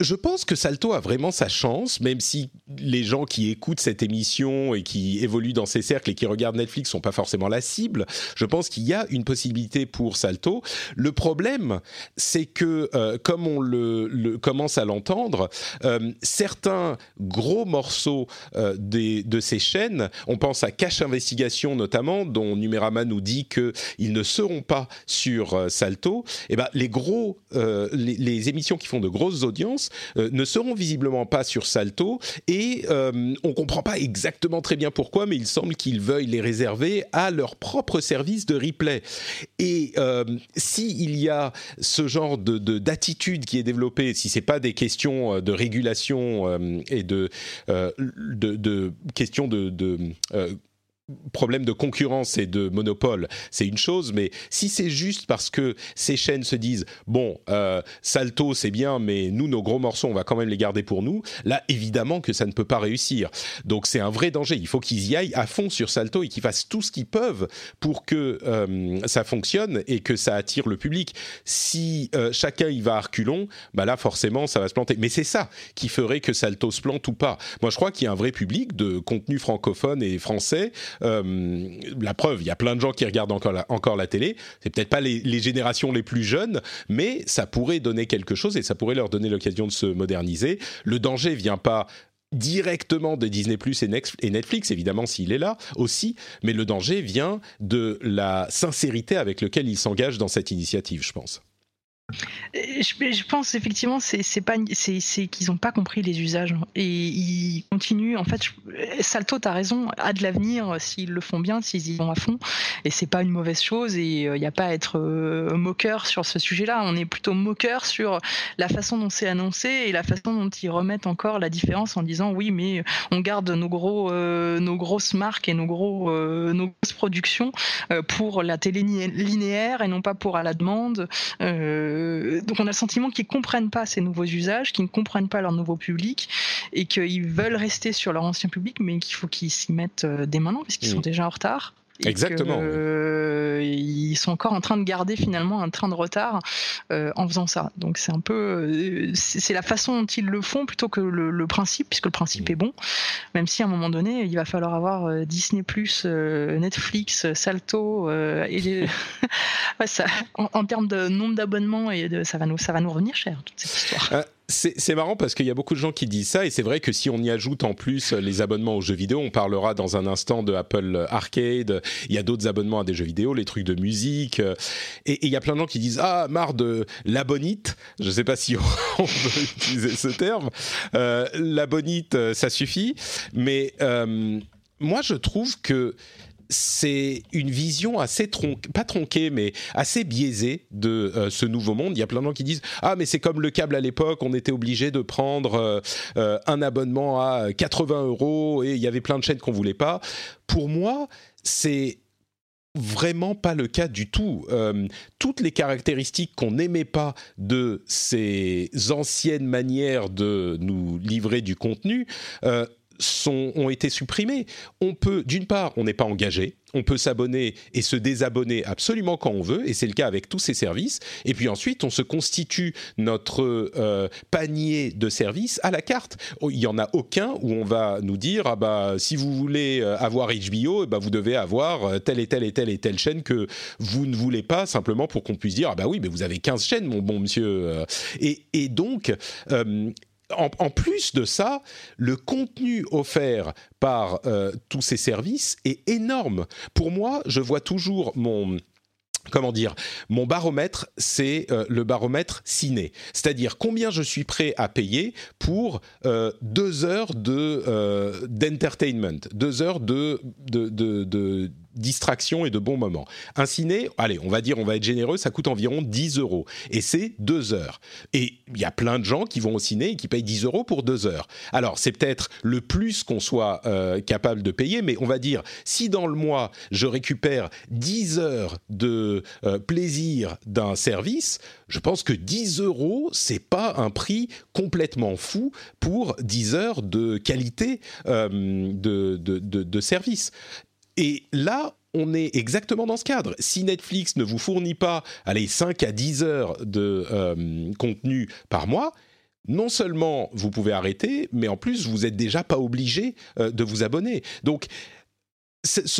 [SPEAKER 1] je pense que Salto a vraiment sa chance, même si les gens qui écoutent cette émission et qui évoluent dans ces cercles et qui regardent Netflix sont pas forcément la cible. Je pense qu'il y a une possibilité pour Salto. Le problème, c'est que, euh, comme on commence à l'entendre, euh, certains gros morceaux euh, des, de ces chaînes, on pense à Cache Investigation notamment, dont Numérama nous dit qu'ils ne seront pas sur Salto. Et eh ben, les gros, les émissions qui font de grosses audiences euh, ne seront visiblement pas sur Salto et euh, on comprend pas exactement très bien pourquoi, mais il semble qu'ils veuillent les réserver à leur propre service de replay. Et euh, s'il y a ce genre de d'attitude qui est développée, si c'est pas des questions de régulation et de, de, questions de problème de concurrence et de monopole, c'est une chose, mais si c'est juste parce que ces chaînes se disent bon, euh, Salto c'est bien, mais nous nos gros morceaux on va quand même les garder pour nous, là évidemment que ça ne peut pas réussir. Donc c'est un vrai danger. Il faut qu'ils y aillent à fond sur Salto et qu'ils fassent tout ce qu'ils peuvent pour que euh, ça fonctionne et que ça attire le public. Si euh, chacun y va à reculons, bah là forcément ça va se planter. Mais c'est ça qui ferait que Salto se plante ou pas. Moi je crois qu'il y a un vrai public de contenu francophone et français euh, la preuve, il y a plein de gens qui regardent encore la, encore la télé. C'est peut-être pas les, générations les plus jeunes, mais ça pourrait donner quelque chose et ça pourrait leur donner l'occasion de se moderniser. Le danger vient pas directement de Disney Plus et Netflix, évidemment s'il est là aussi, mais le danger vient de la sincérité avec laquelle ils s'engagent dans cette initiative, je pense.
[SPEAKER 2] Je, je, pense effectivement c'est qu'ils n'ont pas compris les usages. Et ils continuent en fait Salto as raison a de l'avenir s'ils le font bien s'ils y vont à fond. Et c'est pas une mauvaise chose et il euh, n'y a pas à être euh, moqueur sur ce sujet-là. On est plutôt moqueur sur la façon dont c'est annoncé et la façon dont ils remettent encore la différence en disant oui mais on garde nos gros euh, grosses marques et nos gros nos grosses productions pour la télé linéaire et non pas pour à la demande. Euh, donc on a le sentiment qu'ils comprennent pas ces nouveaux usages, qu'ils ne comprennent pas leur nouveau public et qu'ils veulent rester sur leur ancien public, mais qu'il faut qu'ils s'y mettent euh, dès maintenant parce qu'ils sont déjà en retard.
[SPEAKER 1] Exactement.
[SPEAKER 2] Euh, ils sont encore en train de garder finalement un train de retard euh, en faisant ça. Donc c'est un peu, euh, c'est la façon dont ils le font plutôt que le, principe, puisque le principe est bon. Même si à un moment donné, il va falloir avoir Disney+, Netflix, Salto et ça, en, termes de nombre d'abonnements et de, ça va nous, ça va nous revenir cher toute cette histoire.
[SPEAKER 1] C'est marrant parce qu'il y a beaucoup de gens qui disent ça et c'est vrai que si on y ajoute en plus les abonnements aux jeux vidéo, on parlera dans un instant de Apple Arcade, il y a d'autres abonnements à des jeux vidéo, les trucs de musique et, il y a plein de gens qui disent ah marre de l'abonite, je ne sais pas si on, peut utiliser ce terme, euh, l'abonite ça suffit, mais euh, moi je trouve que c'est une vision assez tronquée, pas tronquée, mais assez biaisée de euh, ce nouveau monde. Il y a plein de gens qui disent ah mais c'est comme le câble à l'époque, on était obligé de prendre euh, euh, un abonnement à 80 euros et il y avait plein de chaînes qu'on voulait pas. Pour moi, c'est vraiment pas le cas du tout. toutes les caractéristiques qu'on n'aimait pas de ces anciennes manières de nous livrer du contenu ont été supprimés. On peut, d'une part, on n'est pas engagé, on peut s'abonner et se désabonner absolument quand on veut, et c'est le cas avec tous ces services. Et puis ensuite, on se constitue notre euh, panier de services à la carte. Oh, il n'y en a aucun où on va nous dire ah bah si vous voulez euh, avoir HBO, eh bah, vous devez avoir euh, telle et telle et telle et telle chaîne que vous ne voulez pas simplement pour qu'on puisse dire ah bah oui mais vous avez 15 chaînes mon bon monsieur. Et donc en, plus de ça, le contenu offert par euh, tous ces services est énorme. Pour moi, je vois toujours mon comment dire, mon baromètre, c'est euh, le baromètre ciné. C'est-à-dire combien je suis prêt à payer pour euh, deux heures de d'entertainment, deux heures de, distraction et de bons moments. Un ciné, allez, on va dire, on va être généreux, ça coûte environ 10 euros. Et c'est deux heures. Et il y a plein de gens qui vont au ciné et qui payent 10 euros pour deux heures. Alors, c'est peut-être le plus qu'on soit euh, capable de payer, mais on va dire, si dans le mois, je récupère 10 heures de euh, plaisir d'un service, je pense que 10 euros, c'est pas un prix complètement fou pour 10 heures de qualité euh, de, de, de service. Et là, on est exactement dans ce cadre. Si Netflix ne vous fournit pas, allez, 5 à 10 heures de euh, contenu par mois, non seulement vous pouvez arrêter, mais en plus, vous n'êtes déjà pas obligé euh, de vous abonner. Donc,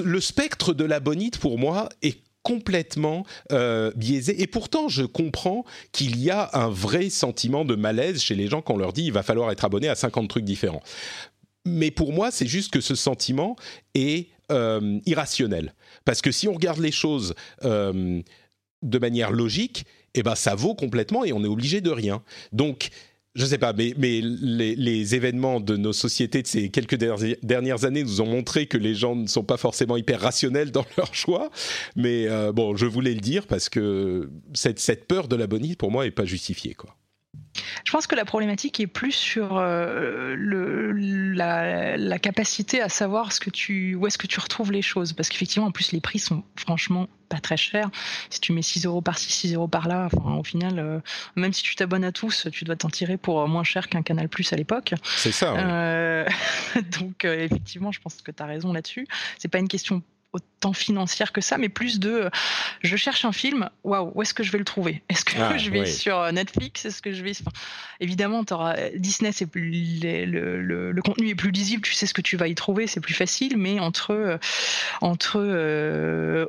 [SPEAKER 1] le spectre de l'abonite, pour moi, est complètement euh, biaisé. Et pourtant, je comprends qu'il y a un vrai sentiment de malaise chez les gens quand on leur dit il va falloir être abonné à 50 trucs différents. Mais pour moi, c'est juste que ce sentiment est euh, irrationnel. Parce que si on regarde les choses euh, de manière logique, eh ben ça vaut complètement et on est obligé de rien. Donc je sais pas, mais, mais les, événements de nos sociétés de ces quelques dernières années nous ont montré que les gens ne sont pas forcément hyper rationnels dans leur choix. Mais euh, bon, je voulais le dire parce que cette, cette peur de l'abonie, pour moi, n'est pas justifiée. Quoi.
[SPEAKER 2] Je pense que la problématique est plus sur euh, le, la, capacité à savoir ce que tu, où est-ce que tu retrouves les choses. Parce qu'effectivement, en plus, les prix sont franchement pas très chers. Si tu mets 6 euros par-ci, 6 euros par-là, enfin, au final, euh, même si tu t'abonnes à tous, tu dois t'en tirer pour moins cher qu'un Canal Plus à l'époque.
[SPEAKER 1] C'est ça.
[SPEAKER 2] Euh, donc, effectivement, je pense que tu as raison là-dessus. C'est pas une question autant financière que ça, mais plus de euh, je cherche un film, waouh, où est-ce que je vais le trouver? Est-ce que ah, je vais sur euh, Netflix? Est-ce que je vais. évidemment, auras, Disney, c'est plus, le, le, contenu est plus lisible, tu sais ce que tu vas y trouver, c'est plus facile, mais entre, euh, entre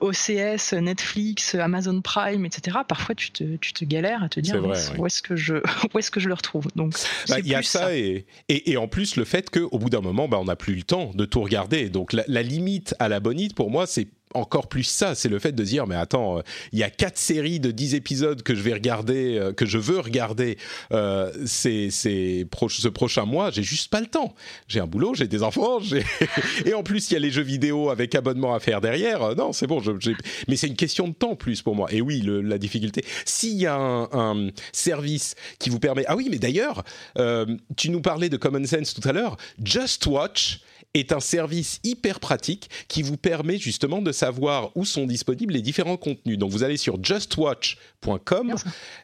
[SPEAKER 2] OCS, Netflix, Amazon Prime, etc., parfois tu te, tu te galères à te dire où est-ce que, je, où est que je le retrouve? Donc,
[SPEAKER 1] bah, il y a ça, Et, et, en plus le fait qu'au bout d'un moment, bah, on n'a plus le temps de tout regarder. Donc la, la limite à la bonite, pour moi, c'est encore plus ça, c'est le fait de dire mais attends, il y a quatre séries de 10 épisodes que je vais regarder, que je veux regarder euh, ce prochain mois, j'ai juste pas le temps. J'ai un boulot, j'ai des enfants, et en plus il y a les jeux vidéo avec abonnement à faire derrière. Non, c'est bon, mais c'est une question de temps plus pour moi. Et oui, la difficulté. S'il y a un, service qui vous permet, ah oui, mais d'ailleurs, euh, tu nous parlais de Common Sense tout à l'heure. Just Watch est un service hyper pratique qui vous permet justement de savoir où sont disponibles les différents contenus. Donc vous allez sur justwatch.com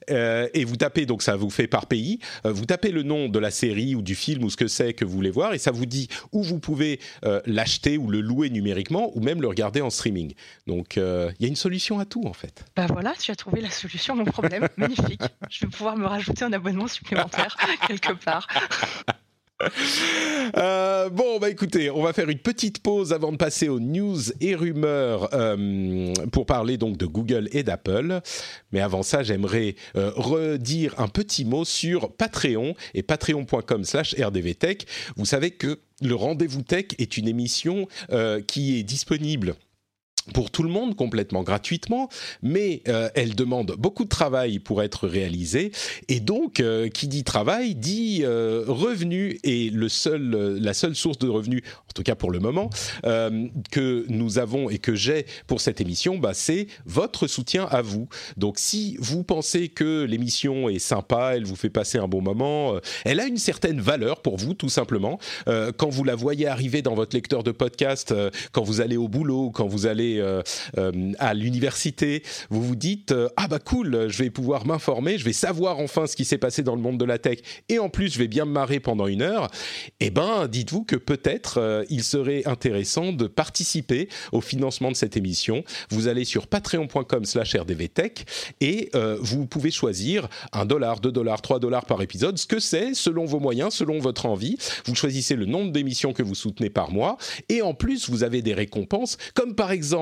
[SPEAKER 1] euh, et vous tapez, donc ça vous fait par pays, euh, vous tapez le nom de la série ou du film ou ce que c'est que vous voulez voir et ça vous dit où vous pouvez euh, l'acheter ou le louer numériquement ou même le regarder en streaming. Donc il y a une solution à tout en fait.
[SPEAKER 2] Bah voilà, tu as trouvé la solution à mon problème. Magnifique. Je vais pouvoir me rajouter un abonnement supplémentaire quelque part.
[SPEAKER 1] Euh, bon, bah écoutez, on va faire une petite pause avant de passer aux news et rumeurs euh, pour parler donc de Google et d'Apple. Mais avant ça, j'aimerais euh, redire un petit mot sur Patreon et patreon.com/slash rdvtech. Vous savez que le Rendez-vous Tech est une émission qui est disponible pour tout le monde complètement gratuitement, mais euh, elle demande beaucoup de travail pour être réalisée. Et donc euh, qui dit travail dit euh, revenu. Et le seul la seule source de revenus en tout cas pour le moment que nous avons et que j'ai pour cette émission bah, c'est votre soutien à vous. Donc si vous pensez que l'émission est sympa, elle vous fait passer un bon moment, elle a une certaine valeur pour vous tout simplement. Quand vous la voyez arriver dans votre lecteur de podcast, quand vous allez au boulot, quand vous allez euh, euh, à l'université, vous vous dites euh, ah bah cool, je vais pouvoir m'informer, je vais savoir enfin ce qui s'est passé dans le monde de la tech, et en plus je vais bien me marrer pendant une heure. Eh ben, dites-vous que peut-être il serait intéressant de participer au financement de cette émission. Vous allez sur patreon.com/rdvtech et vous pouvez choisir un dollar, deux dollars, trois dollars par épisode, ce que c'est selon vos moyens, selon votre envie. Vous choisissez le nombre d'émissions que vous soutenez par mois et en plus vous avez des récompenses comme par exemple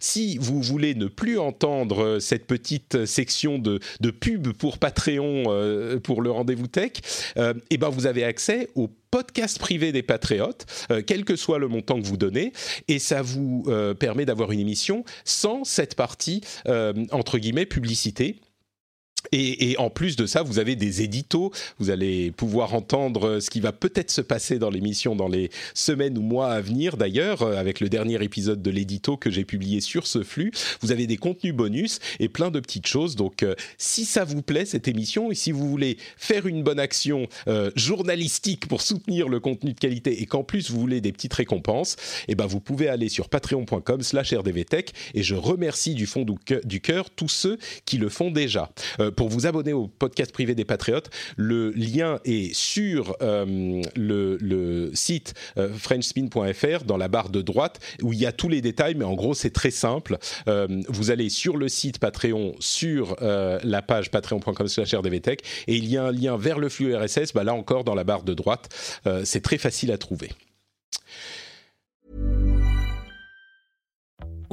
[SPEAKER 1] si vous voulez ne plus entendre euh, cette petite section de, pub pour Patreon euh, pour le rendez-vous tech, euh, eh ben vous avez accès au podcast privé des patriotes, quel que soit le montant que vous donnez, et ça vous permet d'avoir une émission sans cette partie entre guillemets publicité et, en plus de ça, vous avez des éditos. Vous allez pouvoir entendre ce qui va peut-être se passer dans l'émission dans les semaines ou mois à venir. D'ailleurs, euh, avec le dernier épisode de l'édito que j'ai publié sur ce flux, vous avez des contenus bonus et plein de petites choses. Donc, euh, si ça vous plaît cette émission et si vous voulez faire une bonne action euh, journalistique pour soutenir le contenu de qualité et qu'en plus vous voulez des petites récompenses, eh ben vous pouvez aller sur patreon.com/rdvtech et je remercie du fond du cœur tous ceux qui le font déjà pour vous abonner au podcast privé des Patriotes, le lien est sur euh, le, site euh, frenchspin.fr dans la barre de droite où il y a tous les détails, mais en gros c'est très simple. Euh, vous allez sur le site Patreon, sur la page patreon.com/rdvtech et il y a un lien vers le flux RSS. Bah, là encore dans la barre de droite, c'est très facile à trouver.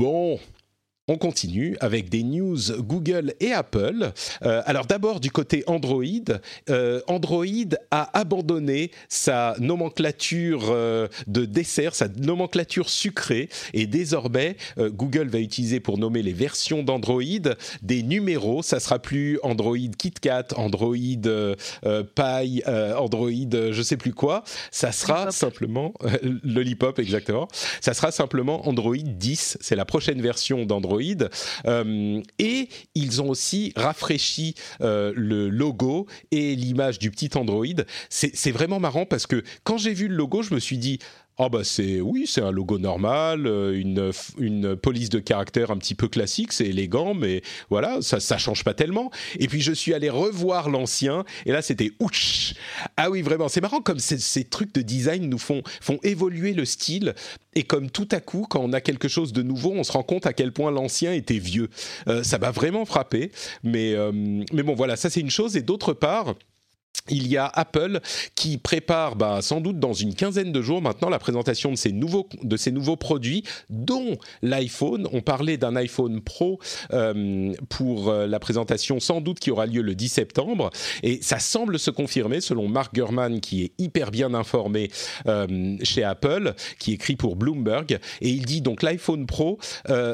[SPEAKER 1] Bon, on continue avec des news Google et Apple. Euh, alors d'abord du côté Android, euh, Android a abandonné sa nomenclature euh, de dessert, sa nomenclature sucrée, et désormais Google va utiliser pour nommer les versions d'Android des numéros. Ça sera plus Android KitKat, Android Pie, Android je sais plus quoi. Ça sera simplement Lollipop exactement. Ça sera simplement Android 10. C'est la prochaine version d'Android. Et ils ont aussi rafraîchi euh, le logo et l'image du petit Android. C'est vraiment marrant parce que quand j'ai vu le logo, je me suis dit ah bah c'est oui, c'est un logo normal, euh, une, une police de caractère un petit peu classique, c'est élégant, mais voilà, ça ça change pas tellement. Et puis je suis allé revoir l'ancien, et là c'était ouch. Ah oui, vraiment, c'est marrant comme ces, trucs de design nous font font évoluer le style, et comme tout à coup, quand on a quelque chose de nouveau, on se rend compte à quel point l'ancien était vieux. Euh, ça m'a vraiment frappé, mais euh, mais bon voilà, ça c'est une chose, et d'autre part il y a Apple qui prépare bah, sans doute dans une quinzaine de jours maintenant la présentation de ces nouveaux, de nouveaux produits, dont l'iPhone. On parlait d'un iPhone Pro euh, pour euh, la présentation sans doute qui aura lieu le 10 septembre. Et ça semble se confirmer selon Mark Gurman qui est hyper bien informé euh, chez Apple, qui écrit pour Bloomberg. Et il dit donc l'iPhone Pro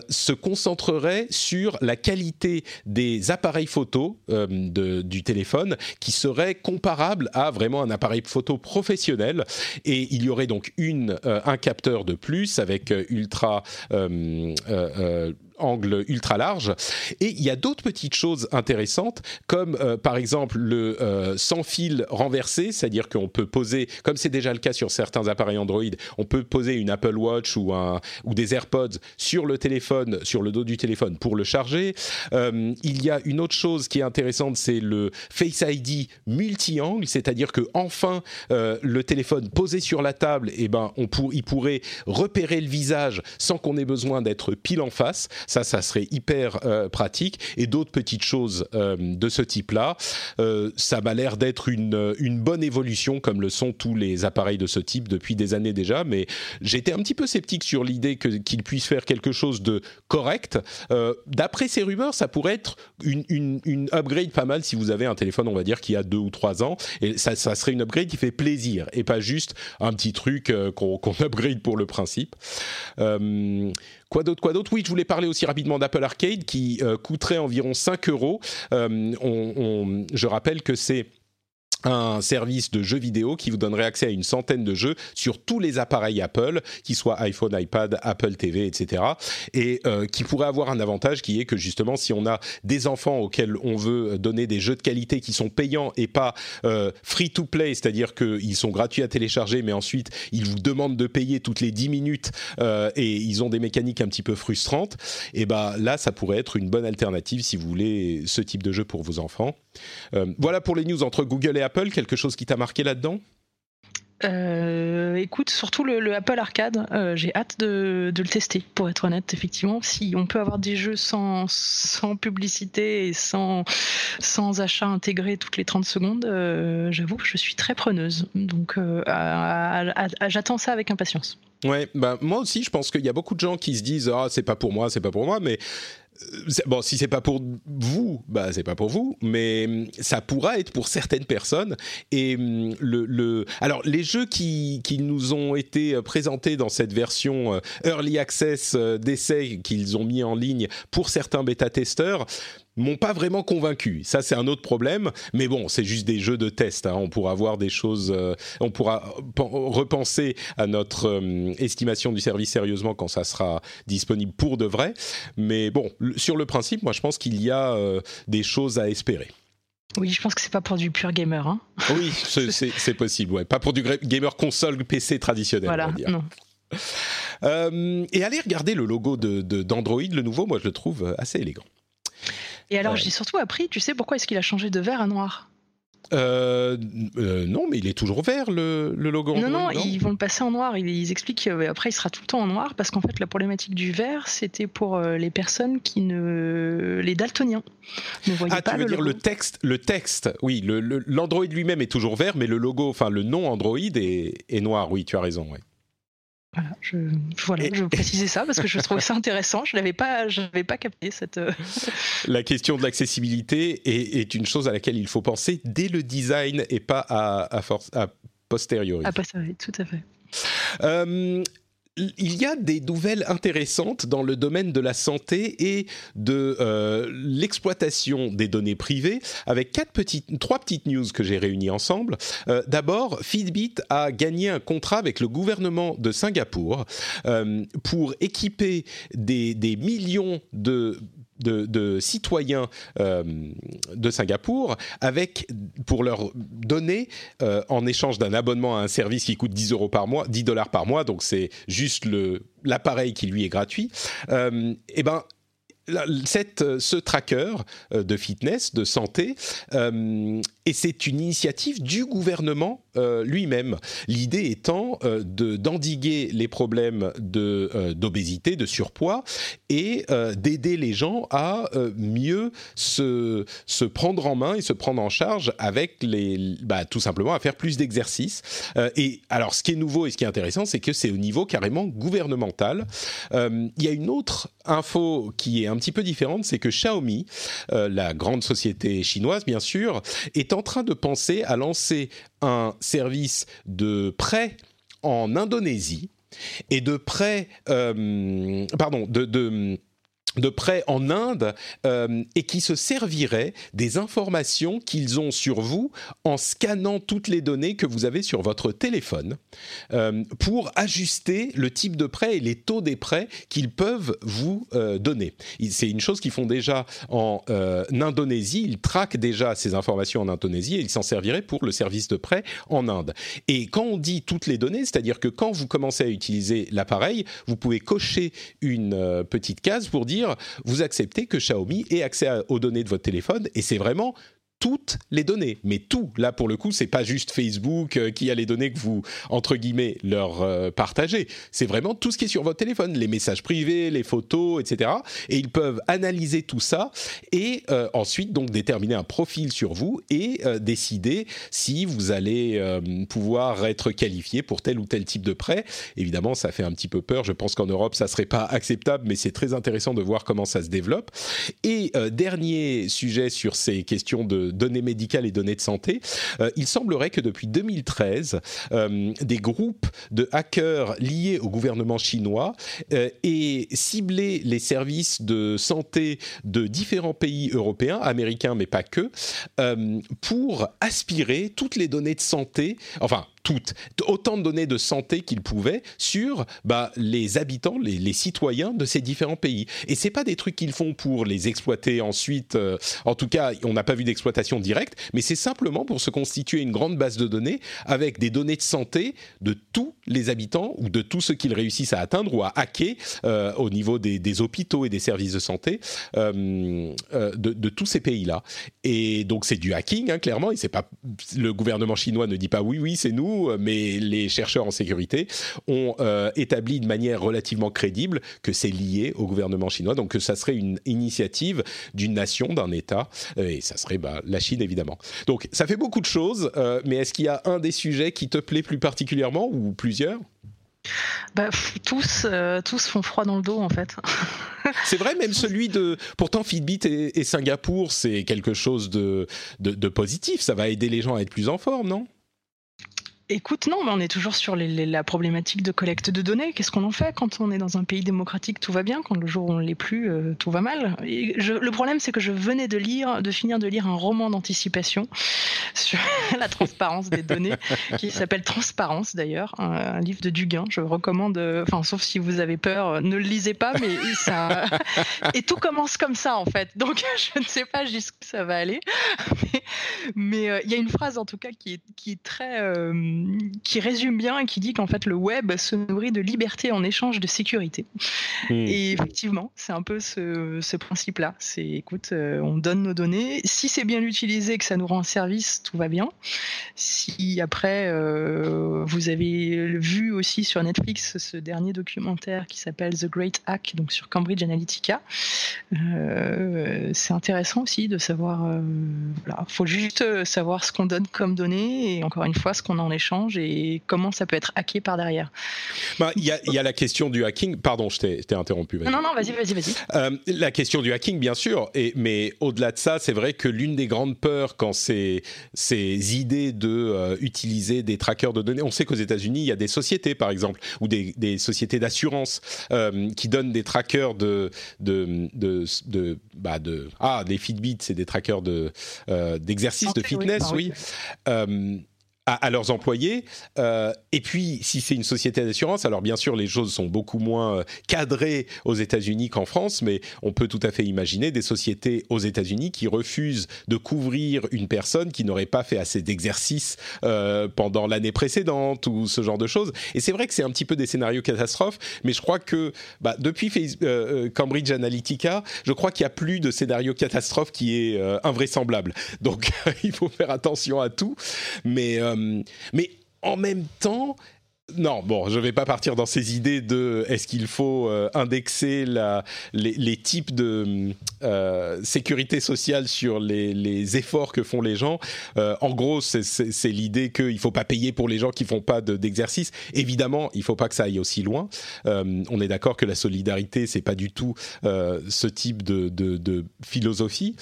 [SPEAKER 1] se concentrerait sur la qualité des appareils photo du téléphone qui serait comparable à vraiment un appareil photo professionnel. Et il y aurait donc euh, un capteur de plus avec euh, ultra euh, angle ultra large. Et il y a d'autres petites choses intéressantes, comme euh, par exemple le euh, sans fil renversé, c'est-à-dire qu'on peut poser, comme c'est déjà le cas sur certains appareils Android, on peut poser une Apple Watch ou, un, ou des AirPods sur le téléphone, sur le dos du téléphone pour le charger. Euh, il y a une autre chose qui est intéressante, c'est le Face ID multi-angle, c'est-à-dire que enfin le téléphone posé sur la table, eh ben on pour, il pourrait repérer le visage sans qu'on ait besoin d'être pile en face. Ça, ça serait hyper euh, pratique. Et d'autres petites choses euh, de ce type-là, euh, ça m'a l'air d'être une, bonne évolution, comme le sont tous les appareils de ce type depuis des années déjà. Mais j'étais un petit peu sceptique sur l'idée qu'ils puissent faire quelque chose de correct. D'après ces rumeurs, ça pourrait être une, upgrade pas mal si vous avez un téléphone, on va dire, qui a deux ou trois ans. Et ça serait une upgrade qui fait plaisir et pas juste un petit truc qu'on upgrade pour le principe. Quoi d'autre Quoi d'autre? Oui, je voulais parler aussi rapidement d'Apple Arcade qui euh, coûterait environ 5 euros. Euh, je rappelle que c'est un service de jeux vidéo qui vous donnerait accès à une centaine de jeux sur tous les appareils Apple, qu'ils soient iPhone, iPad, Apple TV, etc. Et euh, qui pourrait avoir un avantage qui est que justement, si on a des enfants auxquels on veut donner des jeux de qualité qui sont payants et pas euh, free to play, c'est-à-dire qu'ils sont gratuits à télécharger, mais ensuite ils vous demandent de payer toutes les 10 minutes euh, et ils ont des mécaniques un petit peu frustrantes, et ben là, ça pourrait être une bonne alternative si vous voulez ce type de jeu pour vos enfants. voilà pour les news entre Google et Apple quelque chose qui t'a marqué là-dedans?
[SPEAKER 2] Euh, écoute, surtout le, Apple Arcade, euh, j'ai hâte de, le tester, pour être honnête, effectivement. Si on peut avoir des jeux sans, sans publicité et sans, sans achat intégré toutes les 30 secondes, euh, j'avoue que je suis très preneuse. Donc j'attends ça avec impatience.
[SPEAKER 1] Ouais, bah, moi aussi, je pense qu'il y a beaucoup de gens qui se disent Ah, c'est pas pour moi, c'est pas pour moi, mais bon, si c'est pas pour vous, bah c'est pas pour vous, mais hum, ça pourra être pour certaines personnes. Et hum, le, le... alors les jeux qui, qui nous ont été euh, présentés dans cette version euh, early access euh, d'essai qu'ils ont mis en ligne pour certains bêta testeurs, m'ont pas vraiment convaincu. Ça, c'est un autre problème. Mais bon, c'est juste des jeux de test. Hein. On pourra voir des choses. Euh, on pourra repenser à notre euh, estimation du service sérieusement quand ça sera disponible pour de vrai. Mais bon, sur le principe, moi, je pense qu'il y a euh, des choses à espérer.
[SPEAKER 2] Oui, je pense que c'est pas pour du pur gamer. Hein.
[SPEAKER 1] Oui, c'est possible. Ouais, pas pour du gamer console PC traditionnel. Voilà. Non. et allez regarder le logo d'Android, de, le nouveau. Moi, je le trouve assez élégant.
[SPEAKER 2] Et alors, j'ai surtout appris, tu sais pourquoi est-ce qu'il a changé de vert à noir
[SPEAKER 1] euh, euh, non, mais il est toujours vert le, le logo.
[SPEAKER 2] Non, non, ils vont le passer en noir. Ils, expliquent qu'après il sera tout le temps en noir parce qu'en fait la problématique du vert c'était pour euh, les personnes qui ne, les daltoniens,
[SPEAKER 1] ne voyaient ah, tu veux dire le texte, le texte. Oui, l'Android lui-même est toujours vert, mais le logo, enfin le nom Android est, est, noir. Oui, tu as raison. Ouais.
[SPEAKER 2] Voilà, je, voilà, je précisais ça parce que je trouvais ça intéressant. Je n'avais pas, pas capté cette. Euh,
[SPEAKER 1] La question de l'accessibilité est, est, une chose à laquelle il faut penser dès le design et pas à, à, force, à posteriori.
[SPEAKER 2] À posteriori, tout à fait.
[SPEAKER 1] Euh, il y a des nouvelles intéressantes dans le domaine de la santé et de euh, l'exploitation des données privées, avec quatre petites, trois petites news que j'ai réunies ensemble. Euh, D'abord, Fitbit a gagné un contrat avec le gouvernement de Singapour euh, pour équiper des, des millions de de, citoyens euh, de Singapour avec pour leur donner euh, en échange d'un abonnement à un service qui coûte 10 euros par mois 10 dollars par mois donc c'est juste l'appareil qui lui est gratuit euh, et ben cette, ce tracker de fitness, de santé, et c'est une initiative du gouvernement euh, lui-même. L'idée étant euh, de d'endiguer les problèmes de euh, d'obésité, de surpoids, et d'aider les gens à mieux se se prendre en main et se prendre en charge avec les, bah, tout simplement à faire plus d'exercices. et alors, ce qui est nouveau et ce qui est intéressant, c'est que c'est au niveau carrément gouvernemental. Il y a une autre info qui est un petit peu différente, c'est que Xiaomi, la grande société chinoise bien sûr, est en train de penser à lancer un service de prêt en Indonésie et de prêt, euh, pardon, de, de de prêt en Inde euh, et qui se servirait des informations qu'ils ont sur vous en scannant toutes les données que vous avez sur votre téléphone euh, pour ajuster le type de prêt et les taux des prêts qu'ils peuvent vous euh, donner. C'est une chose qu'ils font déjà en Indonésie. Ils traquent déjà ces informations en Indonésie et ils s'en serviraient pour le service de prêt en Inde. Et quand on dit toutes les données, c'est-à-dire que quand vous commencez à utiliser l'appareil, vous pouvez cocher une petite case pour dire vous acceptez que Xiaomi ait accès aux données de votre téléphone et c'est vraiment toutes les données, mais tout. Là, pour le coup, c'est pas juste Facebook euh, qui a les données que vous entre guillemets leur euh, partagez. C'est vraiment tout ce qui est sur votre téléphone, les messages privés, les photos, etc. Et ils peuvent analyser tout ça et euh, ensuite donc déterminer un profil sur vous et décider si vous allez pouvoir être qualifié pour tel ou tel type de prêt. Évidemment, ça fait un petit peu peur. Je pense qu'en Europe, ça serait pas acceptable, mais c'est très intéressant de voir comment ça se développe. Et dernier sujet sur ces questions de données médicales et données de santé, euh, il semblerait que depuis 2013, euh, des groupes de hackers liés au gouvernement chinois euh, aient ciblé les services de santé de différents pays européens, américains mais pas que, pour aspirer toutes les données de santé, enfin toutes, autant de données de santé qu'ils pouvaient sur bah, les habitants, les, citoyens de ces différents pays. Et c'est pas des trucs qu'ils font pour les exploiter ensuite. Euh, en tout cas, on n'a pas vu d'exploitation directe, mais c'est simplement pour se constituer une grande base de données avec des données de santé de tous les habitants ou de tous ceux qu'ils réussissent à atteindre ou à hacker euh, au niveau des, hôpitaux et des services de santé euh, de, tous ces pays-là. Et donc c'est du hacking, hein, clairement. Et pas le gouvernement chinois ne dit pas oui, oui, c'est nous mais les chercheurs en sécurité ont euh, établi de manière relativement crédible que c'est lié au gouvernement chinois, donc que ça serait une initiative d'une nation, d'un État, euh, et ça serait bah, la Chine évidemment. Donc ça fait beaucoup de choses, euh, mais est-ce qu'il y a un des sujets qui te plaît plus particulièrement ou plusieurs?
[SPEAKER 2] Bah, tous, euh, tous font froid dans le dos en fait.
[SPEAKER 1] c'est vrai, même celui de. Pourtant, Fitbit et, et Singapour, c'est quelque chose de, de, de positif. Ça va aider les gens à être plus en forme, non?
[SPEAKER 2] Écoute, non, mais on est toujours sur les, les, la problématique de collecte de données. Qu'est-ce qu'on en fait quand on est dans un pays démocratique Tout va bien. Quand le jour où on l'est plus, euh, tout va mal? Je, le problème, c'est que je venais de lire, de finir de lire un roman d'anticipation sur la transparence des données, qui s'appelle Transparence d'ailleurs, un, livre de Duguin. Je recommande. Enfin, sauf si vous avez peur, ne le lisez pas, mais ça. Et tout commence comme ça en fait. Donc, je ne sais pas jusqu'où ça va aller, mais il euh, y a une phrase en tout cas qui est, qui est très euh, qui résume bien et qui dit qu'en fait le web se nourrit de liberté en échange de sécurité. Mmh. Et effectivement, c'est un peu ce, ce principe-là. C'est écoute, euh, on donne nos données. Si c'est bien utilisé, que ça nous rend service, tout va bien. Si après, vous avez vu aussi sur Netflix ce dernier documentaire qui s'appelle The Great Hack, donc sur Cambridge Analytica. c'est intéressant aussi de savoir. voilà, faut juste savoir ce qu'on donne comme données et encore une fois ce qu'on en échange et comment ça peut être hacké par derrière.
[SPEAKER 1] Bah, il y, a, la question du hacking. Pardon, je t'ai interrompu.
[SPEAKER 2] Non, non, vas-y, vas-y, vas-y.
[SPEAKER 1] Euh, la question du hacking, bien sûr. Et, mais au-delà de ça, c'est vrai que l'une des grandes peurs quand ces, ces idées de euh, utiliser des trackers de données, on sait qu'aux États-Unis, il y a des sociétés, par exemple, ou des, des sociétés d'assurance euh, qui donnent des trackers de, de, de, de, bah de ah, des Fitbit, c'est des trackers de d'exercice, de fitness, oui. oui à, leurs employés. Euh, et puis, si c'est une société d'assurance, alors bien sûr, les choses sont beaucoup moins euh, cadrées aux États-Unis qu'en France, mais on peut tout à fait imaginer des sociétés aux États-Unis qui refusent de couvrir une personne qui n'aurait pas fait assez d'exercice euh, pendant l'année précédente ou ce genre de choses. Et c'est vrai que c'est un petit peu des scénarios catastrophes, mais je crois que bah, depuis Cambridge Analytica, je crois qu'il n'y a plus de scénario catastrophe qui est invraisemblable. Donc, il faut faire attention à tout. Mais euh, mais en même temps, non, bon, je ne vais pas partir dans ces idées de est-ce qu'il faut euh, indexer les, types de euh, sécurité sociale sur les, efforts que font les gens. en gros, c'est l'idée qu'il ne faut pas payer pour les gens qui ne font pas d'exercice. Évidemment, il ne faut pas que ça aille aussi loin. on est d'accord que la solidarité, c'est pas du tout ce type de, de philosophie.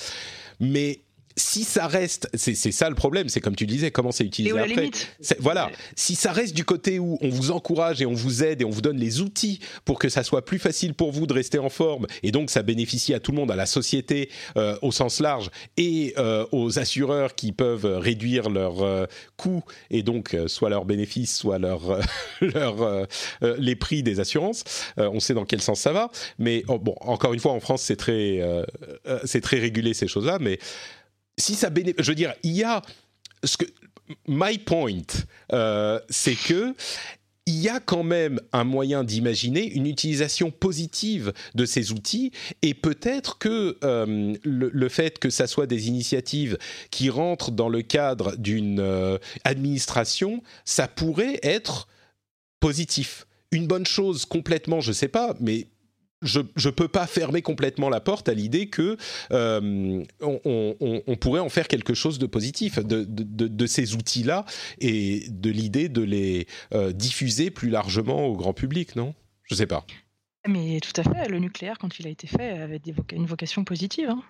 [SPEAKER 1] Mais si ça reste, c'est ça le problème, c'est comme tu disais, comment c'est utilisé après. Voilà, si ça reste du côté où on vous encourage et on vous aide et on vous donne les outils pour que ça soit plus facile pour vous de rester en forme, et donc ça bénéficie à tout le monde, à la société euh, au sens large, et euh, aux assureurs qui peuvent réduire leurs euh, coûts et donc soit leurs bénéfices, soit leur, leur les prix des assurances. on sait dans quel sens ça va, mais oh, bon, encore une fois, en France, c'est très, c'est très régulé ces choses-là, mais si ça bénéficie, je veux dire, il y a ce que my point, euh, c'est que il y a quand même un moyen d'imaginer une utilisation positive de ces outils et peut-être que euh, le, fait que ça soit des initiatives qui rentrent dans le cadre d'une euh, administration, ça pourrait être positif. Une bonne chose complètement, je ne sais pas, mais je ne peux pas fermer complètement la porte à l'idée que euh, on, pourrait en faire quelque chose de positif de, ces outils-là et de l'idée de les euh, diffuser plus largement au grand public, non? Je ne sais pas.
[SPEAKER 2] Mais tout à fait, le nucléaire, quand il a été fait, avait une vocation positive. Hein.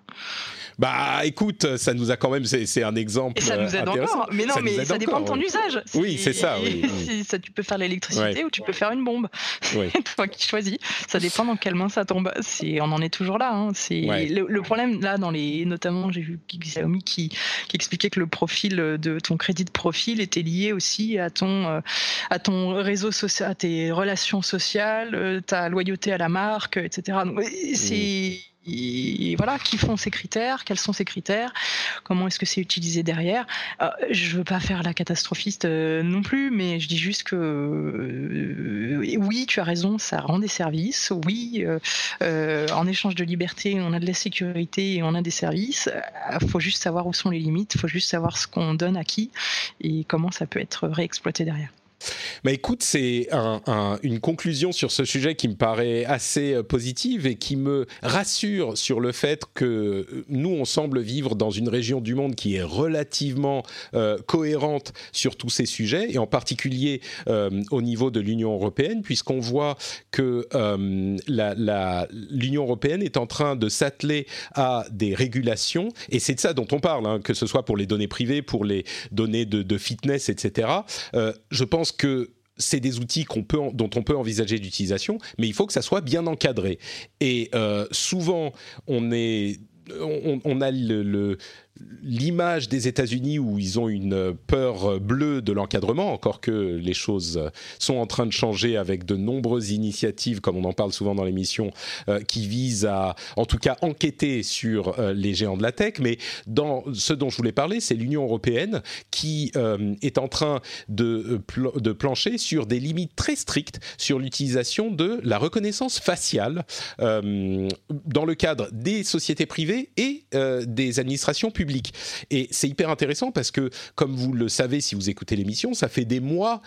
[SPEAKER 1] Bah écoute, ça nous a quand même, c'est un exemple.
[SPEAKER 2] Et ça nous aide encore. Mais non, mais ça dépend de ton usage.
[SPEAKER 1] Oui, c'est ça.
[SPEAKER 2] ça. Tu peux faire l'électricité ou tu peux faire une bombe. Oui. Toi qui choisis. Ça dépend dans quelle main ça tombe. On en est toujours là. Hein. Le, le, problème, là, dans les, notamment, j'ai vu Xiaomi qui, qui expliquait que le profil de ton crédit de profil était lié aussi à ton, euh, à ton réseau social, à tes relations sociales, euh, ta loyauté à la marque, etc. c'est voilà, qui font ces critères, quels sont ces critères, comment est-ce que c'est utilisé derrière. Euh, je veux pas faire la catastrophiste euh, non plus, mais je dis juste que euh, oui, tu as raison, ça rend des services. Oui, en échange de liberté, on a de la sécurité et on a des services. Il faut juste savoir où sont les limites, il faut juste savoir ce qu'on donne à qui et comment ça peut être réexploité derrière.
[SPEAKER 1] Mais écoute, c'est une conclusion sur ce sujet qui me paraît assez euh, positive et qui me rassure sur le fait que euh, nous, on semble vivre dans une région du monde qui est relativement euh, cohérente sur tous ces sujets, et en particulier au niveau de l'Union européenne, puisqu'on voit que l'Union européenne est en train de s'atteler à des régulations, et c'est de ça dont on parle, hein, que ce soit pour les données privées, pour les données de, de fitness, etc. je pense que c'est des outils dont on peut envisager d'utilisation, mais il faut que ça soit bien encadré. Et euh, souvent, on est on, a le, l'image des États-Unis où ils ont une peur bleue de l'encadrement, encore que les choses sont en train de changer avec de nombreuses initiatives, comme on en parle souvent dans l'émission, euh, qui visent à, en tout cas, enquêter sur euh, les géants de la tech. Mais dans ce dont je voulais parler, c'est l'Union européenne qui euh, est en train de, de plancher sur des limites très strictes sur l'utilisation de la reconnaissance faciale dans le cadre des sociétés privées et des administrations publiques Et c'est hyper intéressant parce que, comme vous le savez si vous écoutez l'émission, ça fait des mois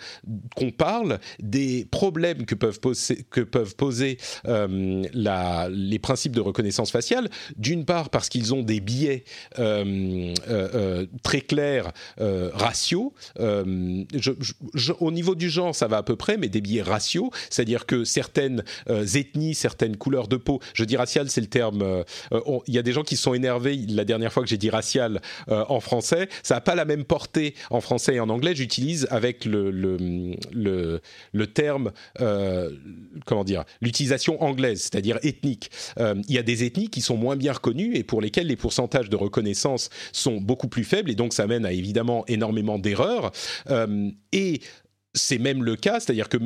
[SPEAKER 1] qu'on parle des problèmes que peuvent poser, que peuvent poser euh, les principes de reconnaissance faciale. D'une part parce qu'ils ont des biais euh, euh, très clairs raciaux. au niveau du genre, ça va à peu près, mais des biais raciaux, c'est-à-dire que certaines ethnies, certaines couleurs de peau, je dis racial, c'est le terme. Il y a des gens qui sont énervés la dernière fois que j'ai dit racial en français. Ça n'a pas la même portée en français et en anglais. J'utilise avec le, le, terme, euh, comment dire, l'utilisation anglaise, c'est-à-dire ethnique. Euh, il y a des ethnies qui sont moins bien reconnues et pour lesquelles les pourcentages de reconnaissance sont beaucoup plus faibles et donc ça mène à évidemment énormément d'erreurs. Euh, et c'est même le cas, c'est-à-dire que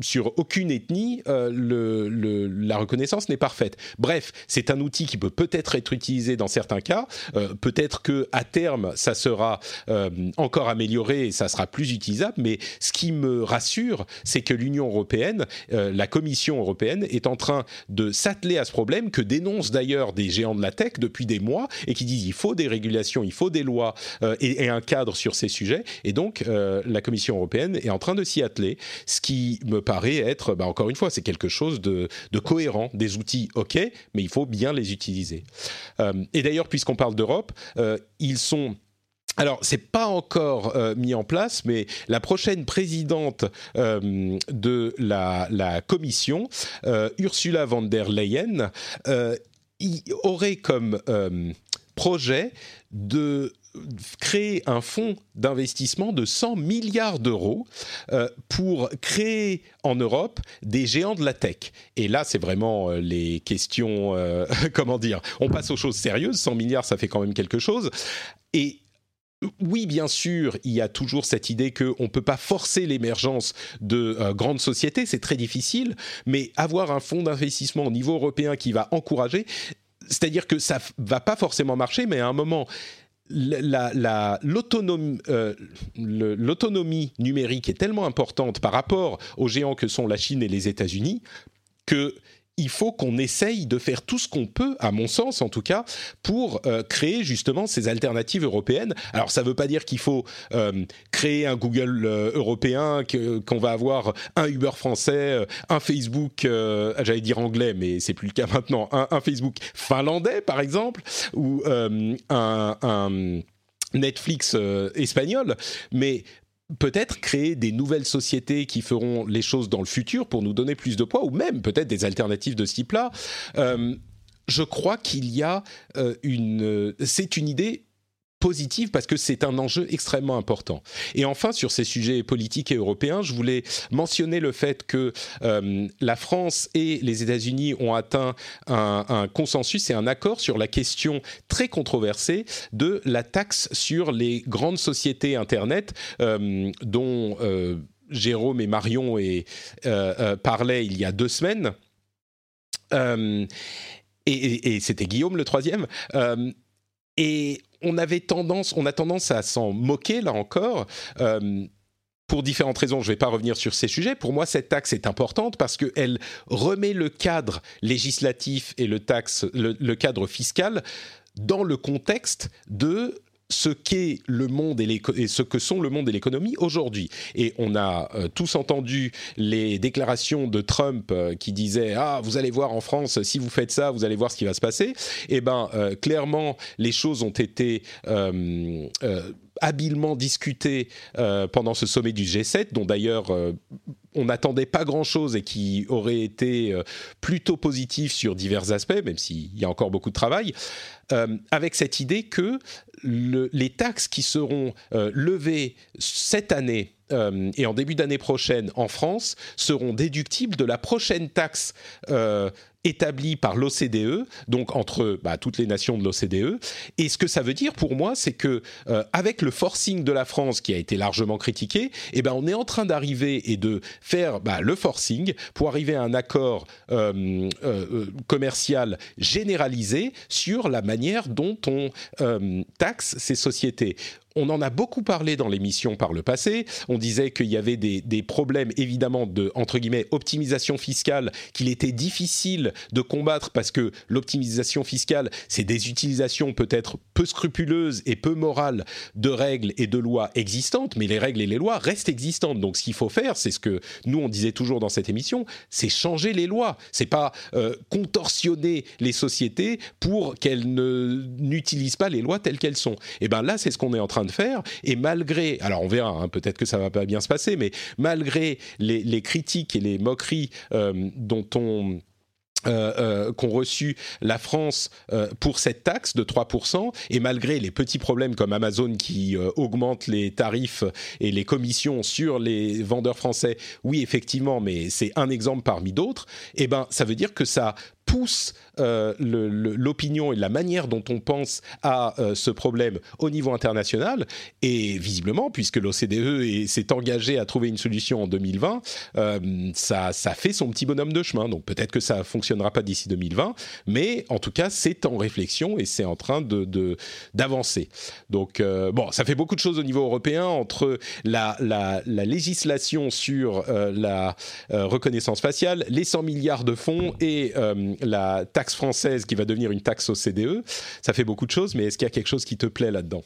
[SPEAKER 1] sur aucune ethnie, euh, la reconnaissance n'est parfaite. Bref, c'est un outil qui peut peut-être être utilisé dans certains cas. Euh, peut-être que à terme, ça sera euh, encore amélioré et ça sera plus utilisable. Mais ce qui me rassure, c'est que l'Union européenne, la Commission européenne, est en train de s'atteler à ce problème que dénoncent d'ailleurs des géants de la tech depuis des mois et qui disent il faut des régulations, il faut des lois et, et, un cadre sur ces sujets. Et donc la Commission européenne est en train de s'y atteler, ce qui me paraît être, bah, encore une fois, c'est quelque chose de, cohérent. Des outils, ok, mais il faut bien les utiliser. Euh, et d'ailleurs, puisqu'on parle d'Europe, euh, ils sont alors, c'est pas encore euh, mis en place, mais la prochaine présidente de la, la Commission, Ursula von der Leyen, aurait comme projet de créer un fonds d'investissement de 100 milliards d'euros euh, pour créer en Europe des géants de la tech. Et là, c'est vraiment euh, les questions, euh, comment dire, on passe aux choses sérieuses, 100 milliards, ça fait quand même quelque chose. Et oui, bien sûr, il y a toujours cette idée qu'on ne peut pas forcer l'émergence de grandes sociétés, c'est très difficile, mais avoir un fonds d'investissement au niveau européen qui va encourager, c'est-à-dire que ça va pas forcément marcher, mais à un moment, euh, l'autonomie numérique est tellement importante par rapport aux géants que sont la Chine et les États-Unis que il faut qu'on essaye de faire tout ce qu'on peut, à mon sens en tout cas, pour euh, créer justement ces alternatives européennes. Alors ça ne veut pas dire qu'il faut euh, créer un Google euh, européen, qu'on va avoir un Uber français, un Facebook, j'allais dire anglais, mais c'est plus le cas maintenant, un, Facebook finlandais par exemple, ou un, un Netflix espagnol, mais peut-être créer des nouvelles sociétés qui feront les choses dans le futur pour nous donner plus de poids, ou même peut-être des alternatives de ce type-là. Euh, je crois qu'il y a euh, une... C'est une idée positive parce que c'est un enjeu extrêmement important. Et enfin, sur ces sujets politiques et européens, je voulais mentionner le fait que euh, la France et les États-Unis ont atteint un, consensus et un accord sur la question très controversée de la taxe sur les grandes sociétés Internet euh, dont euh, Jérôme et Marion et, parlaient il y a deux semaines. et, et c'était Guillaume le troisième. Et on a tendance à s'en moquer là encore. Euh, pour différentes raisons, je ne vais pas revenir sur ces sujets. Pour moi, cette taxe est importante parce qu'elle remet le cadre législatif et le cadre fiscal dans le contexte de ce qu'est le monde et, et, ce que sont le monde et l'économie aujourd'hui. Et on a euh, tous entendu les déclarations de Trump euh, qui disaient ah vous allez voir en France si vous faites ça vous allez voir ce qui va se passer. Eh ben euh, clairement les choses ont été habilement discutées pendant ce sommet du G7 dont d'ailleurs on n'attendait pas grand-chose et qui aurait été plutôt positif sur divers aspects, même s'il y a encore beaucoup de travail, avec cette idée que les taxes qui seront euh, levées cette année euh, et en début d'année prochaine en France seront déductibles de la prochaine taxe euh, établie par l'OCDE, donc entre bah, toutes les nations de l'OCDE. Et ce que ça veut dire pour moi, c'est que euh, avec le forcing de la France qui a été largement critiqué, eh ben on est en train d'arriver et de faire bah, le forcing pour arriver à un accord euh, euh, commercial généralisé sur la manière dont on taxe ces sociétés on en a beaucoup parlé dans l'émission par le passé. On disait qu'il y avait des, problèmes évidemment de entre guillemets optimisation fiscale qu'il était difficile de combattre parce que l'optimisation fiscale, c'est des utilisations peut-être peu scrupuleuses et peu morales de règles et de lois existantes, mais les règles et les lois restent existantes. Donc ce qu'il faut faire, c'est ce que nous on disait toujours dans cette émission, c'est changer les lois. C'est pas euh, contorsionner les sociétés pour qu'elles n'utilisent pas les lois telles qu'elles sont. Et ben là, c'est ce qu'on est en train de faire. Et malgré, alors on verra, hein, peut-être que ça va pas bien se passer, mais malgré les, critiques et les moqueries euh, dont on euh, euh, qu'ont reçu la France pour cette taxe de 3%, et malgré les petits problèmes comme Amazon qui augmente les tarifs et les commissions sur les vendeurs français, oui effectivement, mais c'est un exemple parmi d'autres, et eh ben ça veut dire que ça pousse euh, l'opinion et la manière dont on pense à euh, ce problème au niveau international. Et visiblement, puisque l'OCDE s'est engagé à trouver une solution en 2020, euh, ça, ça fait son petit bonhomme de chemin. Donc peut-être que ça ne fonctionnera pas d'ici 2020, mais en tout cas, c'est en réflexion et c'est en train d'avancer. De, Donc bon, ça fait beaucoup de choses au niveau européen entre la, la, la législation sur la reconnaissance faciale, les 100 milliards de fonds et la taxe française qui va devenir une taxe au CDE. Ça fait beaucoup de choses, mais est-ce qu'il y a quelque chose qui te plaît là-dedans?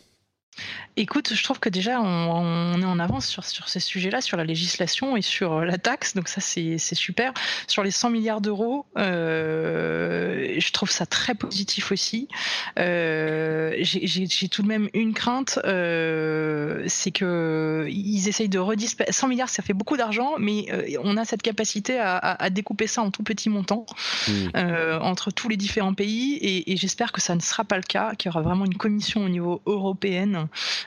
[SPEAKER 2] Écoute, je trouve que déjà on, est en avance sur, sur ces sujets-là, sur la législation et sur la taxe, donc ça c'est super. Sur les 100 milliards d'euros, euh, je trouve ça très positif aussi. Euh, j'ai tout de même une crainte, euh, c'est que ils essayent de redispatcher. 100 milliards, ça fait beaucoup d'argent, mais on a cette capacité à, découper ça en tout petits montants mmh. entre tous les différents pays, et, et j'espère que ça ne sera pas le cas, qu'il y aura vraiment une commission au niveau européen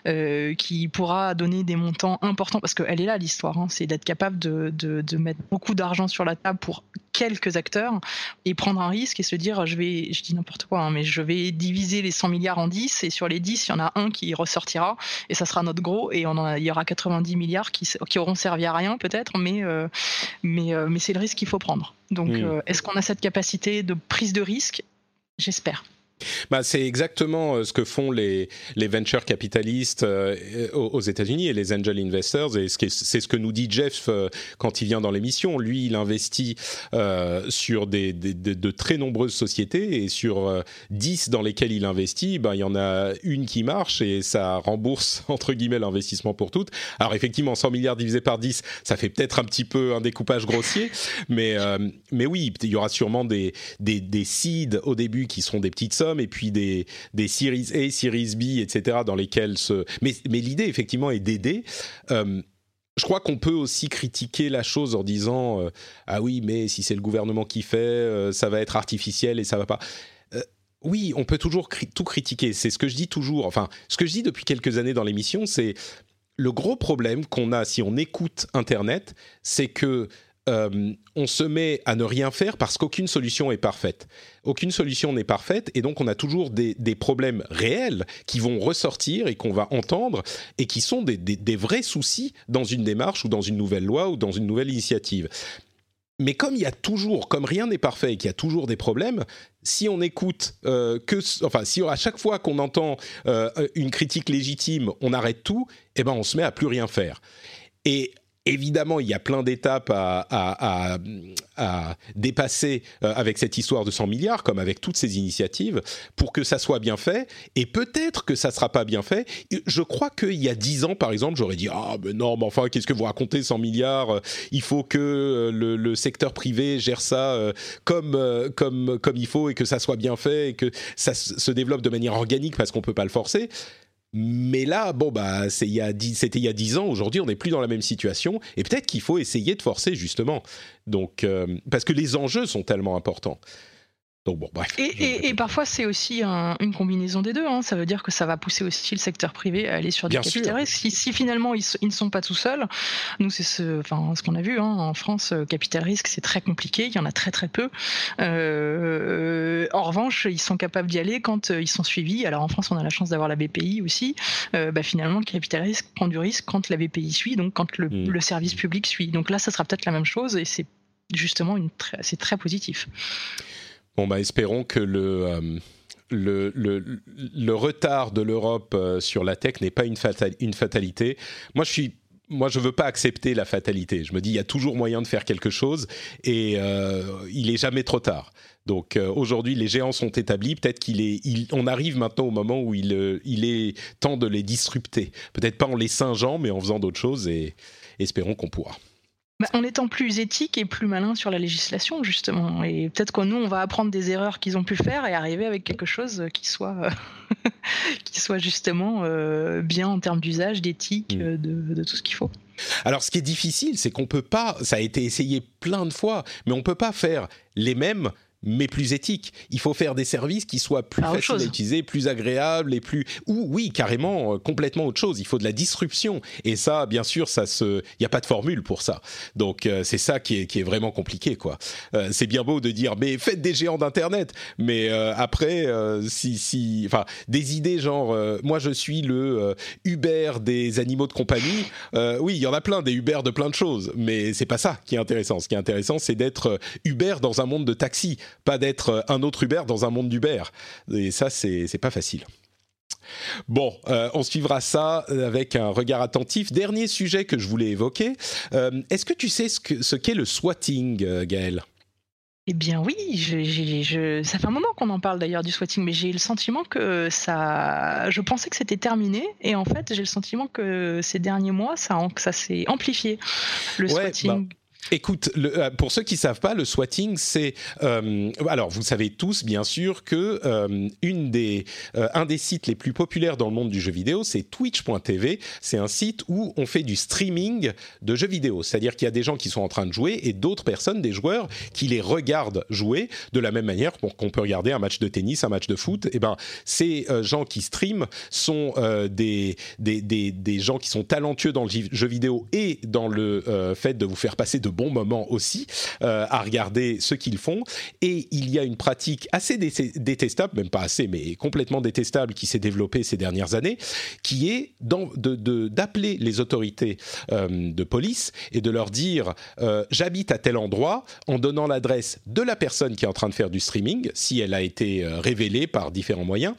[SPEAKER 2] euh, qui pourra donner des montants importants, parce qu'elle est là l'histoire, hein, c'est d'être capable de, de, mettre beaucoup d'argent sur la table pour quelques acteurs et prendre un risque et se dire je vais, je dis n'importe quoi, hein, mais je vais diviser les 100 milliards en 10 et sur les 10, il y en a un qui ressortira et ça sera notre gros et on il y aura 90 milliards qui, qui auront servi à rien peut-être, mais, euh, mais, euh, mais c'est le risque qu'il faut prendre. Donc est-ce qu'on a cette capacité de prise de risque? J'espère.
[SPEAKER 1] Bah, c'est exactement euh, ce que font les, venture capitalistes euh, aux États-Unis et les angel investors. C'est ce que nous dit Jeff euh, quand il vient dans l'émission. Lui, il investit sur de très nombreuses sociétés et sur 10 dans lesquelles il investit, ben, il y en a une qui marche et ça rembourse entre guillemets l'investissement pour toutes. Alors effectivement, 100 milliards divisé par 10, ça fait peut-être un petit peu un découpage grossier, mais, mais oui, il y aura sûrement des, des, des seeds au début qui seront des petites sommes et puis des, des Series A, Series B, etc. dans lesquels se... Mais, mais l'idée, effectivement, est d'aider. Euh, je crois qu'on peut aussi critiquer la chose en disant euh, ah oui mais si c'est le gouvernement qui fait euh, ça va être artificiel et ça va pas oui on peut toujours tout critiquer c'est ce que je dis toujours enfin ce que je dis depuis quelques années dans l'émission c'est le gros problème qu'on a si on écoute internet c'est que euh, on se met à ne rien faire parce qu'aucune solution est parfaite. Aucune solution n'est parfaite et donc on a toujours des, problèmes réels qui vont ressortir et qu'on va entendre et qui sont des, vrais soucis dans une démarche ou dans une nouvelle loi ou dans une nouvelle initiative. Mais comme il y a toujours, comme rien n'est parfait et qu'il y a toujours des problèmes, si on écoute euh, que, enfin, si à chaque fois qu'on entend euh, une critique légitime, on arrête tout, eh ben on se met à plus rien faire. Et Évidemment, il y a plein d'étapes à, dépasser euh, avec cette histoire de 100 milliards, comme avec toutes ces initiatives, pour que ça soit bien fait. Et peut-être que ça ne sera pas bien fait. Je crois qu'il y a 10 ans, par exemple, j'aurais dit Ah, mais non, mais enfin, qu'est-ce que vous racontez, 100 milliards Il faut que euh, le, secteur privé gère ça euh, comme, comme, comme il faut et que ça soit bien fait et que ça se développe de manière organique parce qu'on ne peut pas le forcer. Mais là, bon, bah, c'était il y a dix ans. Aujourd'hui, on n'est plus dans la même situation. Et peut-être qu'il faut essayer de forcer, justement. Donc, euh, parce que les enjeux sont tellement importants
[SPEAKER 2] et, parfois, c'est aussi une combinaison des deux. Hein. Ça veut dire que ça va pousser aussi le secteur privé à aller sur des capital risques. Si, finalement ils, ne sont pas tout seuls, nous c'est ce, enfin, ce qu'on a vu hein. en France, euh, capital risque c'est très compliqué. Il y en a très très peu. Euh, en revanche, ils sont capables d'y aller quand euh, ils sont suivis. Alors en France, on a la chance d'avoir la BPI aussi. bah, finalement, le capital risque prend du risque quand la BPI suit, donc quand le, mm. le service public suit. Donc là, ça sera peut-être la même chose et c'est justement une c'est très positif.
[SPEAKER 1] Bon, bah, espérons que le, euh, le, le, le, retard de l'Europe sur la tech n'est pas une, une fatalité. Moi, je suis moi, je veux pas accepter la fatalité. Je me dis, il y a toujours moyen de faire quelque chose et euh, il est jamais trop tard. Donc euh, aujourd'hui, les géants sont établis. Peut-être qu'il est, on arrive maintenant au moment où il, euh, il est temps de les disrupter. Peut-être pas en les singeant, mais en faisant d'autres choses. Et espérons qu'on pourra.
[SPEAKER 2] Bah, en étant plus éthique et plus malin sur la législation, justement. Et peut-être que nous, on va apprendre des erreurs qu'ils ont pu faire et arriver avec quelque chose qui soit, qui soit justement euh, bien en termes d'usage, d'éthique, mm. de, de, tout ce qu'il faut.
[SPEAKER 1] Alors, ce qui est difficile, c'est qu'on peut pas, ça a été essayé plein de fois, mais on peut pas faire les mêmes mais plus éthique. Il faut faire des services qui soient plus faciles à utiliser, plus agréables et plus ou oui carrément euh, complètement autre chose. Il faut de la disruption et ça, bien sûr, ça se, il n'y a pas de formule pour ça. Donc euh, c'est ça qui est, qui est vraiment compliqué quoi. Euh, c'est bien beau de dire mais faites des géants d'internet, mais après si si enfin des idées genre moi je suis le Uber des animaux de compagnie. oui, il y en a plein des Uber de plein de choses, mais c'est pas ça qui est intéressant. Ce qui est intéressant, c'est d'être Uber dans un monde de taxi pas d'être euh, un autre Uber dans un monde d'Uber. Et ça, c'est pas facile. Bon, euh, on suivra ça avec un regard attentif. Dernier sujet que je voulais évoquer. Euh, est-ce que tu sais ce qu'est ce le swatting, Gaël
[SPEAKER 2] eh bien oui, je, ça fait un moment qu'on en parle d'ailleurs du swatting, mais j'ai le sentiment que ça, je pensais que c'était terminé, et en fait j'ai le sentiment que ces derniers mois ça, ça s'est amplifié le swatting. Bah,
[SPEAKER 1] Écoute, euh, pour ceux qui savent pas, le swatting, c'est euh, alors vous savez tous bien sûr que euh, une des un des sites les plus populaires dans le monde du jeu vidéo, c'est Twitch.tv. C'est un site où on fait du streaming de jeux vidéo, c'est-à-dire qu'il y a des gens qui sont en train de jouer et d'autres personnes, des joueurs, qui les regardent jouer de la même manière qu'on peut regarder un match de tennis, un match de foot. Et eh ben ces gens qui streament sont des, des, des des gens qui sont talentueux dans le jeu vidéo et dans le fait de vous faire passer de bon moment aussi euh, à regarder ce qu'ils font. Et il y a une pratique assez détestable, même pas assez, mais complètement détestable qui s'est développée ces dernières années, qui est d'appeler les autorités euh, de police et de leur dire euh, j'habite à tel endroit en donnant l'adresse de la personne qui est en train de faire du streaming, si elle a été révélée par différents moyens,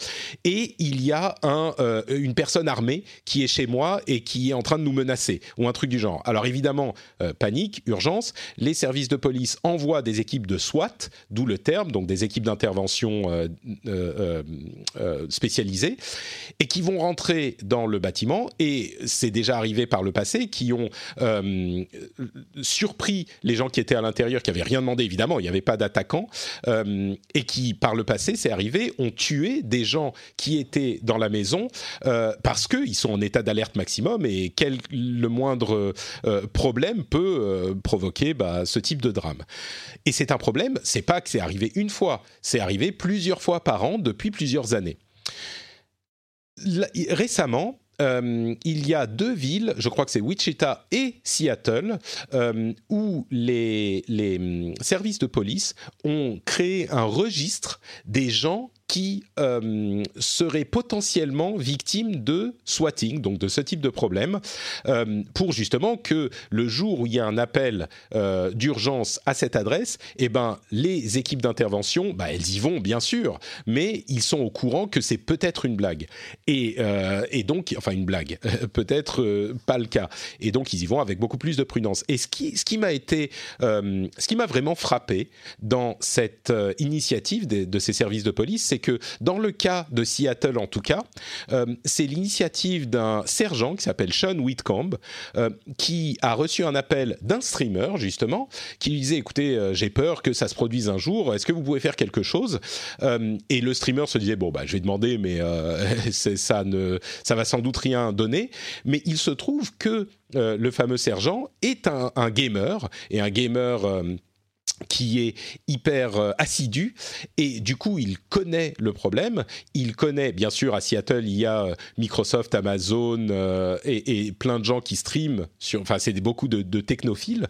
[SPEAKER 1] et il y a un, une personne armée qui est chez moi et qui est en train de nous menacer, ou un truc du genre. Alors évidemment, panique, urgence, les services de police envoient des équipes de SWAT, d'où le terme, donc des équipes d'intervention euh, euh, euh, spécialisées, et qui vont rentrer dans le bâtiment, et c'est déjà arrivé par le passé, qui ont surpris les gens qui étaient à l'intérieur, qui n'avaient rien demandé, évidemment, il n'y avait pas d'attaquants, et qui, par le passé, c'est arrivé, ont tué des gens qui étaient dans la maison parce qu'ils sont en état d'alerte maximum, et quel, le moindre problème peut provoquer bah, ce type de drame. Et c'est un problème, c'est pas que c'est arrivé une fois, c'est arrivé plusieurs fois par an depuis plusieurs années. récemment, euh, il y a deux villes, je crois que c'est Wichita et Seattle, euh, où les, les hum, services de police ont créé un registre des gens qui euh, seraient potentiellement victimes de swatting, donc de ce type de problème, euh, pour justement que le jour où il y a un appel euh, d'urgence à cette adresse, eh ben, les équipes d'intervention, bah, elles y vont bien sûr, mais ils sont au courant que c'est peut-être une blague. Et, et, donc, enfin une blague, peut-être pas le cas. Et donc, ils y vont avec beaucoup plus de prudence. Et ce qui, ce qui m'a été, ce qui m'a vraiment frappé dans cette initiative de ces services de police, c'est que dans le cas de Seattle en tout cas, euh, c'est l'initiative d'un sergent qui s'appelle Sean Whitcomb, euh, qui a reçu un appel d'un streamer justement, qui lui disait écoutez, euh, j'ai peur que ça se produise un jour, est-ce que vous pouvez faire quelque chose? Et le streamer se disait bon bah je vais demander, mais ça ne, ça va sans doute rien donner. Mais il se trouve que le fameux sergent est un gamer et un gamer qui est hyper euh, assidu et du coup il connaît le problème. Il connaît, bien sûr, à Seattle, il y a euh, Microsoft, Amazon euh, et, plein de gens qui streament. Sur, enfin, c'est beaucoup de, de technophiles.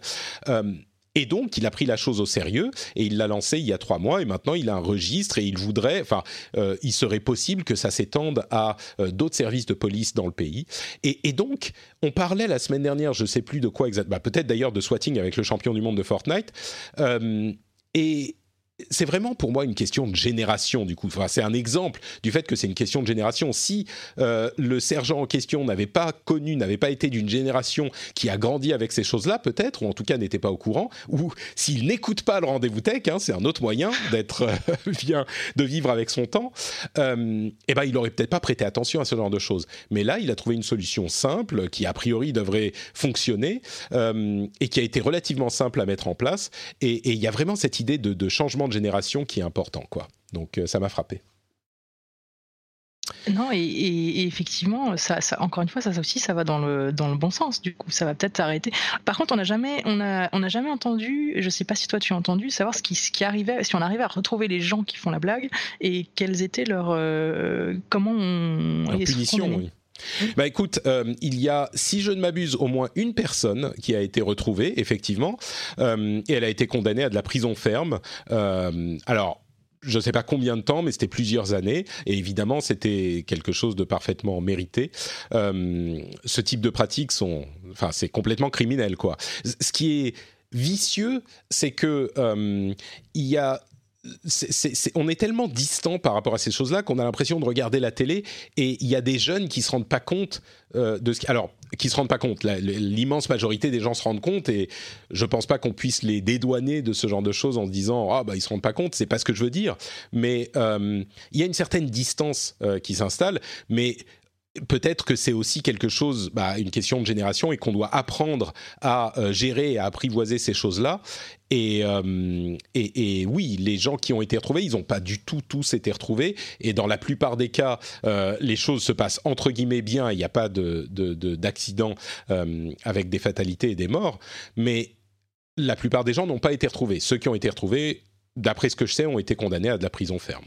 [SPEAKER 1] Et donc, il a pris la chose au sérieux et il l'a lancé il y a trois mois et maintenant il a un registre et il voudrait, enfin, euh, il serait possible que ça s'étende à euh, d'autres services de police dans le pays. Et, donc, on parlait la semaine dernière, je ne sais plus de quoi exactement, bah, peut-être d'ailleurs de swatting avec le champion du monde de Fortnite. Euh, et c'est vraiment pour moi une question de génération du coup. Enfin, c'est un exemple du fait que c'est une question de génération. Si euh, le sergent en question n'avait pas connu, n'avait pas été d'une génération qui a grandi avec ces choses-là, peut-être, ou en tout cas n'était pas au courant, ou s'il n'écoute pas le rendez-vous tech, hein, c'est un autre moyen d'être euh, de vivre avec son temps. Euh, eh ben, il aurait peut-être pas prêté attention à ce genre de choses. Mais là, il a trouvé une solution simple qui a priori devrait fonctionner et qui a été relativement simple à mettre en place. Et il y a vraiment cette idée de, de changement de génération qui est important, quoi. Donc euh, ça m'a frappé.
[SPEAKER 2] Non, et, effectivement, ça, encore une fois, ça, aussi, ça va dans le, dans le bon sens. Du coup, ça va peut-être arrêter. Par contre, on n'a jamais, on a, on a jamais entendu, je ne sais pas si toi tu as entendu, savoir ce qui, ce qui arrivait, si on arrivait à retrouver les gens qui font la blague et quels étaient leurs, euh, comment on
[SPEAKER 1] punition, oui. Bah écoute, euh, il y a, si je ne m'abuse, au moins une personne qui a été retrouvée, effectivement, euh, et elle a été condamnée à de la prison ferme. Euh, alors, je ne sais pas combien de temps, mais c'était plusieurs années, et évidemment, c'était quelque chose de parfaitement mérité. ce type de pratiques sont, enfin, c'est complètement criminel, quoi. Ce qui est vicieux, c'est que il y a on est tellement distant par rapport à ces choses-là qu'on a l'impression de regarder la télé et il y a des jeunes qui se rendent pas compte euh, de ce qui, alors qui se rendent pas compte. L'immense majorité des gens se rendent compte et je pense pas qu'on puisse les dédouaner de ce genre de choses en se disant ah bah ils se rendent pas compte c'est pas ce que je veux dire. Mais euh, il y a une certaine distance euh, qui s'installe mais peut-être que c'est aussi quelque chose, bah, une question de génération, et qu'on doit apprendre à euh, gérer et à apprivoiser ces choses-là. Euh, et, oui, les gens qui ont été retrouvés, ils n'ont pas du tout tous été retrouvés. Et dans la plupart des cas, euh, les choses se passent entre guillemets bien. Il n'y a pas d'accident de, avec des fatalités et des morts. Mais la plupart des gens n'ont pas été retrouvés. Ceux qui ont été retrouvés, d'après ce que je sais, ont été condamnés à de la prison ferme.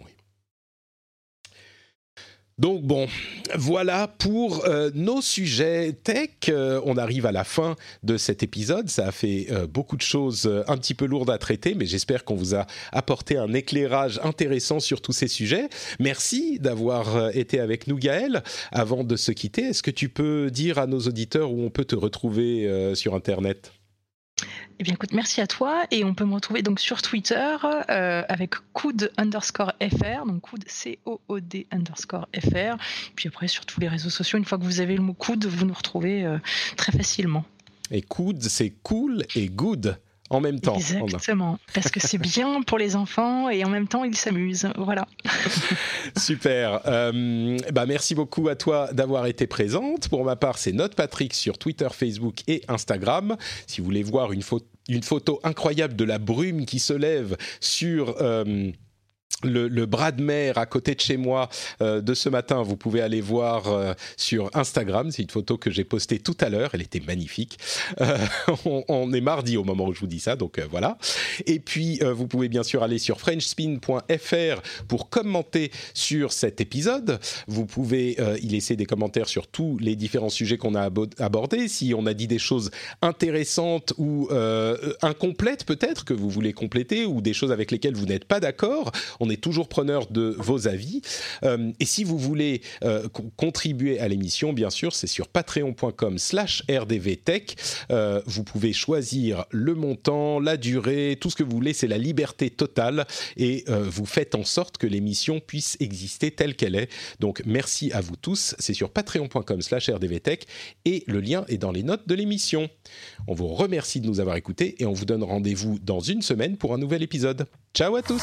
[SPEAKER 1] Donc bon, voilà pour euh, nos sujets tech. Euh, on arrive à la fin de cet épisode. Ça a fait euh, beaucoup de choses un petit peu lourdes à traiter, mais j'espère qu'on vous a apporté un éclairage intéressant sur tous ces sujets. Merci d'avoir été avec nous, Gaël. Avant de se quitter, est-ce que tu peux dire à nos auditeurs où on peut te retrouver sur Internet?
[SPEAKER 2] Eh bien, écoute, merci à toi. Et on peut me retrouver donc sur Twitter euh, avec coud underscore fr, donc coud C-O-O-D underscore fr. Puis après, sur tous les réseaux sociaux, une fois que vous avez le mot coud, vous nous retrouvez euh, très facilement.
[SPEAKER 1] Et coud, c'est cool et good en même temps.
[SPEAKER 2] Exactement, parce que c'est bien pour les enfants et en même temps ils s'amusent. Voilà.
[SPEAKER 1] Super. Euh, bah merci beaucoup à toi d'avoir été présente. Pour ma part, c'est Note Patrick sur Twitter, Facebook et Instagram. Si vous voulez voir une, une photo incroyable de la brume qui se lève sur... Euh, le, bras de mer à côté de chez moi euh, de ce matin, vous pouvez aller voir euh, sur Instagram. C'est une photo que j'ai postée tout à l'heure. Elle était magnifique. Euh, on, est mardi au moment où je vous dis ça, donc voilà. Et puis, vous pouvez bien sûr aller sur frenchspin.fr pour commenter sur cet épisode. Vous pouvez y laisser des commentaires sur tous les différents sujets qu'on a abordés. Si on a dit des choses intéressantes ou incomplètes peut-être que vous voulez compléter ou des choses avec lesquelles vous n'êtes pas d'accord, on est toujours preneur de vos avis. Euh, et si vous voulez euh, contribuer à l'émission, bien sûr, c'est sur patreon.com slash rdvtech. Euh, vous pouvez choisir le montant, la durée, tout ce que vous voulez, c'est la liberté totale et vous faites en sorte que l'émission puisse exister telle qu'elle est. Donc merci à vous tous, c'est sur patreon.com slash rdvtech et le lien est dans les notes de l'émission. On vous remercie de nous avoir écoutés et on vous donne rendez-vous dans une semaine pour un nouvel épisode. Ciao à tous